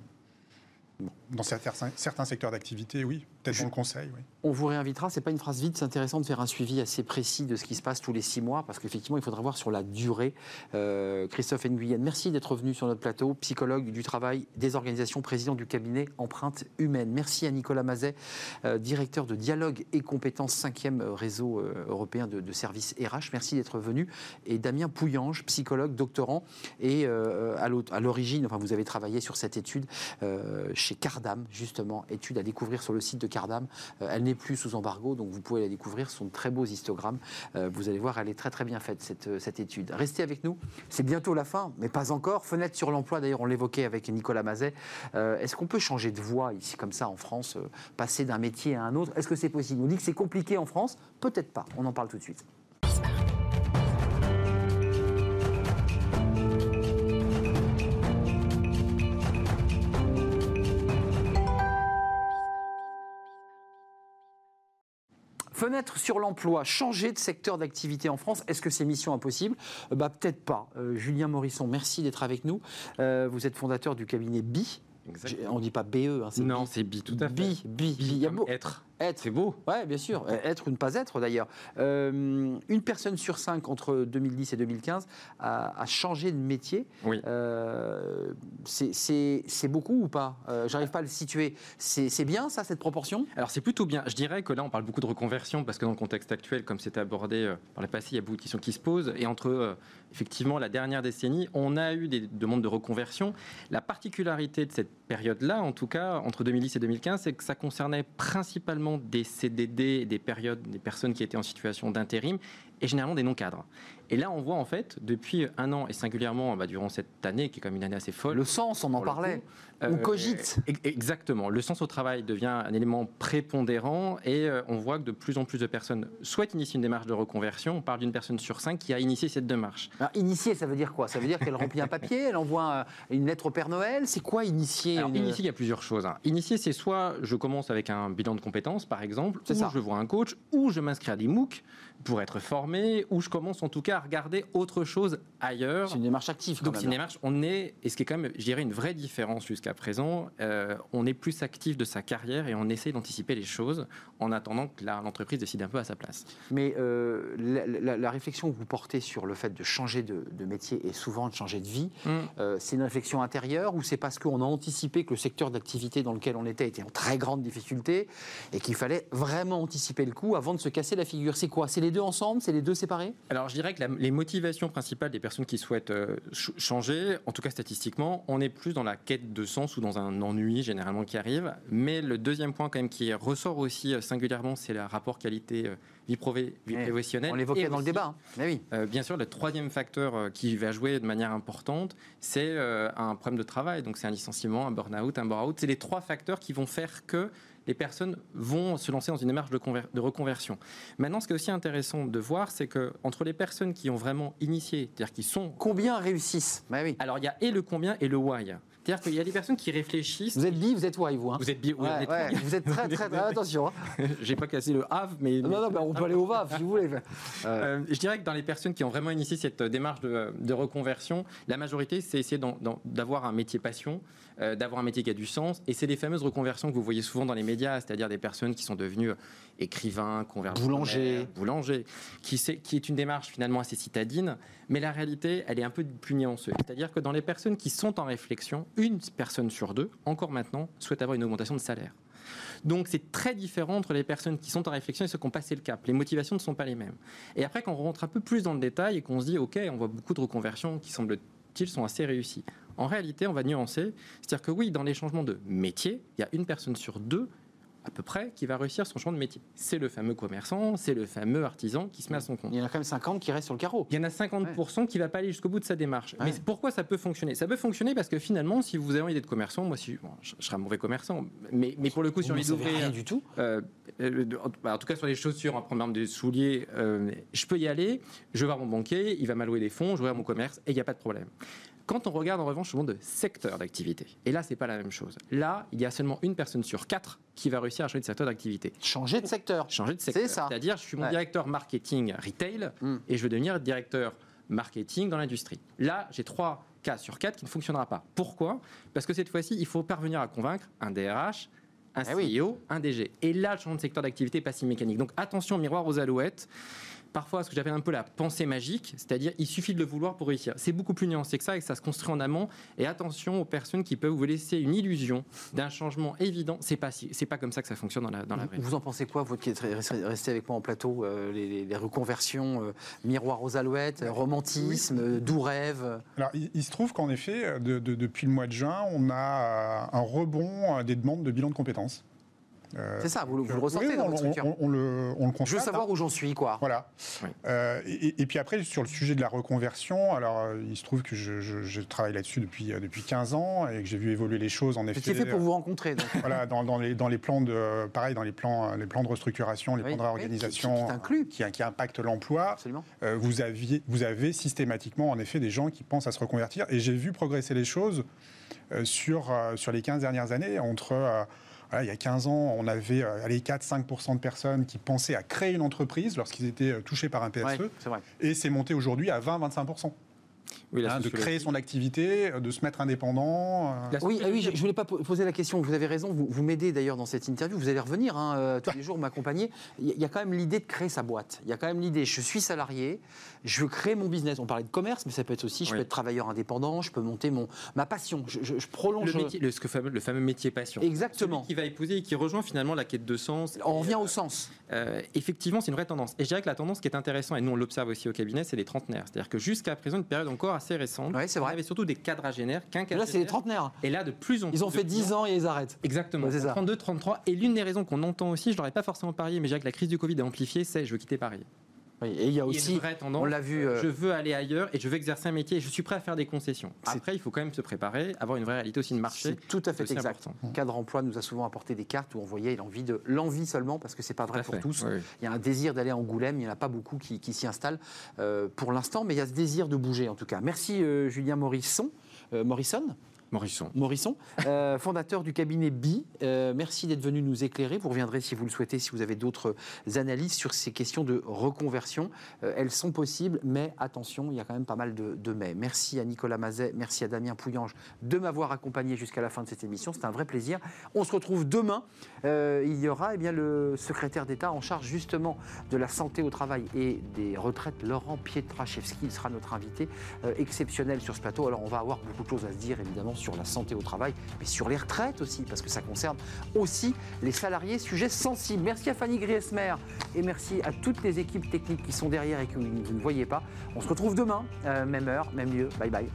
Dans certains, secteurs d'activité, oui. Peut-être dans le conseil, oui. On vous réinvitera. C'est pas une phrase vide. C'est intéressant de faire un suivi assez précis de ce qui se passe tous les six mois, parce qu'effectivement, il faudra voir sur la durée. Euh, Christophe Nguyen, merci d'être venu sur notre plateau. Psychologue du travail, des organisations, président du cabinet Empreinte Humaine. Merci à Nicolas Mazet, euh, directeur de dialogue et compétences 5e réseau euh, européen de, services RH. Merci d'être venu. Et Damien Pouillange, psychologue, doctorant, et à l'origine, enfin, vous avez travaillé sur cette étude chez Cardam, justement, étude à découvrir sur le site de Cardam. elle n'est plus sous embargo, donc vous pouvez la découvrir. Ce sont de très beaux histogrammes. Euh, vous allez voir, elle est très très bien faite, cette, euh, cette étude. Restez avec nous. C'est bientôt la fin, mais pas encore. Fenêtre sur l'emploi, d'ailleurs, on l'évoquait avec Nicolas Mazet. Euh, est-ce qu'on peut changer de voie ici, comme ça, en France, passer d'un métier à un autre? Est-ce que c'est possible? On dit que c'est compliqué en France. Peut-être pas. On en parle tout de suite. Fenêtre sur l'emploi, changer de secteur d'activité en France, est-ce que c'est mission impossible? Bah, Peut-être pas. Euh, Julien Morisson, merci d'être avec nous. Euh, vous êtes fondateur du cabinet BI. On ne dit pas BE, hein, c'est Non, c'est BI, tout à fait. BI, BI, BI. Il y a beau. Être. Être. C'est beau. Oui, bien sûr. Être ou ne pas être, d'ailleurs. Euh, une personne sur cinq entre 2010 et 2015 a, changé de métier. Oui. Euh, c'est beaucoup ou pas? Euh, J'arrive pas à le situer. C'est bien, ça, cette proportion? Alors, c'est plutôt bien. Je dirais que là, on parle beaucoup de reconversion parce que dans le contexte actuel, comme c'était abordé par le passé, il y a beaucoup de questions qui se posent. Et entre, effectivement, la dernière décennie, on a eu des demandes de reconversion. La particularité de cette période-là, en tout cas, entre 2010 et 2015, c'est que ça concernait principalement des CDD, des périodes, des personnes qui étaient en situation d'intérim, et généralement des non-cadres. Et là, on voit en fait, depuis un an, et singulièrement bah, durant cette année, qui est comme une année assez folle. Le sens, on en parlait. on euh, cogite. Exactement. Le sens au travail devient un élément prépondérant et euh, on voit que de plus en plus de personnes souhaitent initier une démarche de reconversion. On parle d'une personne sur cinq qui a initié cette démarche. Alors, initier, ça veut dire quoi? Ça veut dire qu'elle remplit un papier, elle envoie une lettre au Père Noël? C'est quoi initier Initier, il y a plusieurs choses. Hein. Initier, c'est soit je commence avec un bilan de compétences, par exemple, ou ça. je vois un coach, ou je m'inscris à des MOOC pour être formé, ou je commence en tout cas à regarder autre chose ailleurs. C'est une démarche active. Donc c'est une démarche, on est, et ce qui est quand même, je dirais, une vraie différence jusqu'à présent, euh, on est plus actif de sa carrière et on essaie d'anticiper les choses en attendant que l'entreprise décide un peu à sa place. Mais euh, la, réflexion que vous portez sur le fait de changer de, métier et souvent de changer de vie, mm. euh, c'est une réflexion intérieure ou c'est parce qu'on a anticipé que le secteur d'activité dans lequel on était était en très grande difficulté et qu'il fallait vraiment anticiper le coup avant de se casser la figure? C'est quoi? C'est les deux ensemble C'est les deux séparés? Alors je dirais que les motivations principales des personnes qui souhaitent euh, changer, en tout cas statistiquement, on est plus dans la quête de sens ou dans un ennui généralement qui arrive. Mais le deuxième point quand même qui ressort aussi singulièrement, c'est le rapport qualité euh, vie, vie eh, professionnelle. On l'évoquait dans le débat. Hein. Mais oui. Euh, bien sûr, le troisième facteur euh, qui va jouer de manière importante, c'est un problème de travail. Donc c'est un licenciement, un burn-out, un bore-out. C'est les trois facteurs qui vont faire que les personnes vont se lancer dans une démarche de, de reconversion. Maintenant, ce qui est aussi intéressant de voir, c'est que entre les personnes qui ont vraiment initié, c'est-à-dire qui sont... Combien réussissent? Bah oui. Alors, il y a et le combien et le why. C'est-à-dire qu'il y a des personnes qui réfléchissent. Vous êtes bi, vous êtes Y, vous. Hein. Vous êtes bi, oui, ouais, ouais, Vous êtes très, très. attention. Hein. J'ai pas cassé le Have, mais. Non, non, on peut aller au VAV si vous voulez. Euh, je dirais que dans les personnes qui ont vraiment initié cette démarche de, de reconversion, la majorité, c'est essayer d'avoir un métier passion, euh, d'avoir un métier qui a du sens. Et c'est les fameuses reconversions que vous voyez souvent dans les médias, c'est-à-dire des personnes qui sont devenues écrivains, convertisseurs, boulanger, boulanger, qui, qui est une démarche finalement assez citadine, mais la réalité, elle est un peu plus nuancée. C'est-à-dire que dans les personnes qui sont en réflexion, une personne sur deux, encore maintenant, souhaite avoir une augmentation de salaire. Donc c'est très différent entre les personnes qui sont en réflexion et ceux qui ont passé le cap. Les motivations ne sont pas les mêmes. Et après, quand on rentre un peu plus dans le détail et qu'on se dit, OK, on voit beaucoup de reconversions qui sont assez réussies. En réalité, on va nuancer. C'est-à-dire que oui, dans les changements de métier, il y a une personne sur deux à peu près qui va réussir son champ de métier. C'est le fameux commerçant, c'est le fameux artisan qui se met à son compte. Il y en a quand même 50 qui restent sur le carreau. Il y en a 50% qui ne va pas aller jusqu'au bout de sa démarche. Mais pourquoi ça peut fonctionner? Ça peut fonctionner parce que finalement, si vous avez idée de commerçant, moi si, je, serais un mauvais commerçant, mais, mais pour le coup, sur les d'ouvrir... Rien du tout euh, euh, en tout cas sur les chaussures, en prenant des souliers, euh, je peux y aller, je vais voir mon banquier, il va m'allouer des fonds, je vais voir mon commerce et il n'y a pas de problème. Quand on regarde en revanche le monde de secteur d'activité, et là, c'est pas la même chose. Là, il y a seulement une personne sur quatre qui va réussir à changer de secteur d'activité. Changer de secteur. Changer de secteur. C'est ça. C'est-à-dire, je suis mon directeur marketing retail hmm. et je veux devenir directeur marketing dans l'industrie. Là, j'ai trois cas sur quatre qui ne fonctionnera pas. Pourquoi? Parce que cette fois-ci, il faut parvenir à convaincre un DRH, un eh CEO, un DG. Et là, le changement de secteur d'activité n'est pas si mécanique. Donc attention, miroir aux alouettes parfois ce que j'appelle un peu la pensée magique, c'est-à-dire il suffit de le vouloir pour réussir. C'est beaucoup plus nuancé que ça et que ça se construit en amont. Et attention aux personnes qui peuvent vous laisser une illusion d'un changement évident. C'est pas c'est pas comme ça que ça fonctionne dans la dans la vraie. Vous en pensez quoi, vous qui êtes resté avec moi en plateau, euh, les, reconversions, euh, miroir aux alouettes, romantisme, euh, doux rêve. Alors il, se trouve qu'en effet, depuis le mois de juin, on a un rebond des demandes de bilan de compétences. Euh, c'est ça, vous, le ressentez dans votre structure on, le, on, le, constate. Je veux savoir où j'en suis, quoi. Voilà. Euh, et, puis après, sur le sujet de la reconversion, alors euh, il se trouve que je, travaille là-dessus depuis, depuis 15 ans et que j'ai vu évoluer les choses en effet. C'est fait pour vous rencontrer. Donc. Voilà, dans, les, dans les plans de, pareil, dans les plans, les plans de restructuration, les plans de réorganisation qui, qui, qui, impactent l'emploi, vous, aviez, vous avez systématiquement en effet des gens qui pensent à se reconvertir. Et j'ai vu progresser les choses sur, sur les 15 dernières années entre il y a 15 ans, on avait 4-5% euh, de personnes qui pensaient à créer une entreprise lorsqu'ils étaient euh, touchés par un PSE. et c'est monté aujourd'hui à 20-25%. Hein, de créer son activité, euh, de se mettre indépendant. Euh. Oui, oui je ne voulais pas poser la question. Vous avez raison. Vous, vous m'aidez d'ailleurs dans cette interview. Vous allez revenir hein, tous les jours m'accompagner. Il y a quand même l'idée de créer sa boîte. Il y a quand même l'idée. Je suis salarié. Je veux créer mon business. On parlait de commerce, mais ça peut être aussi. Je peux être travailleur indépendant. Je peux monter mon ma passion. Je, prolonge le, métier, le, fameux, le fameux métier passion. Exactement. qui va épouser et qui rejoint finalement la quête de sens. On revient au sens. effectivement, c'est une vraie tendance. Et je dirais que la tendance qui est intéressante, et nous on l'observe aussi au cabinet, c'est les trentenaires. C'est-à-dire que jusqu'à présent, une période encore assez récente. Oui, c'est vrai. Il y avait surtout des quadragénaires, Là, c'est les trentenaires. Et là, de plus en plus. Ils ont fait 10 ans et ils arrêtent. Exactement. c'est 32, 33. Et l'une des raisons qu'on entend aussi, je n'aurais pas forcément parié, mais j'ai que la crise du Covid a amplifié, c'est je veux quitter Paris. Oui, et il y a aussi, une vraie tendance, on l'a vu, euh, je veux aller ailleurs et je veux exercer un métier et je suis prêt à faire des concessions. Après, il faut quand même se préparer, avoir une vraie réalité aussi de marché. C'est tout à fait exact. Important. Cadre emploi nous a souvent apporté des cartes où on voyait l'envie de l'envie seulement parce que c'est pas vrai pour tous. Il y a un désir d'aller à Angoulême, il n'y en a pas beaucoup qui, s'y installent euh, pour l'instant, mais il y a ce désir de bouger en tout cas. Merci euh, Julien Morisson. Morrison Morisson. Morisson, euh, fondateur du cabinet BI. Euh, merci d'être venu nous éclairer. Vous reviendrez si vous le souhaitez, si vous avez d'autres analyses sur ces questions de reconversion. Euh, elles sont possibles, mais attention, il y a quand même pas mal de, de mais. Merci à Nicolas Mazet, merci à Damien Pouillange de m'avoir accompagné jusqu'à la fin de cette émission. C'est un vrai plaisir. On se retrouve demain. il y aura eh bien, le secrétaire d'État en charge justement de la santé au travail et des retraites, Laurent Pietraszewski. Il sera notre invité exceptionnel sur ce plateau. Alors on va avoir beaucoup de choses à se dire évidemment sur la santé au travail, mais sur les retraites aussi, parce que ça concerne aussi les salariés, sujet sensible. Merci à Fanny Griesmer et merci à toutes les équipes techniques qui sont derrière et que vous ne voyez pas. On se retrouve demain, euh, même heure, même lieu. Bye bye.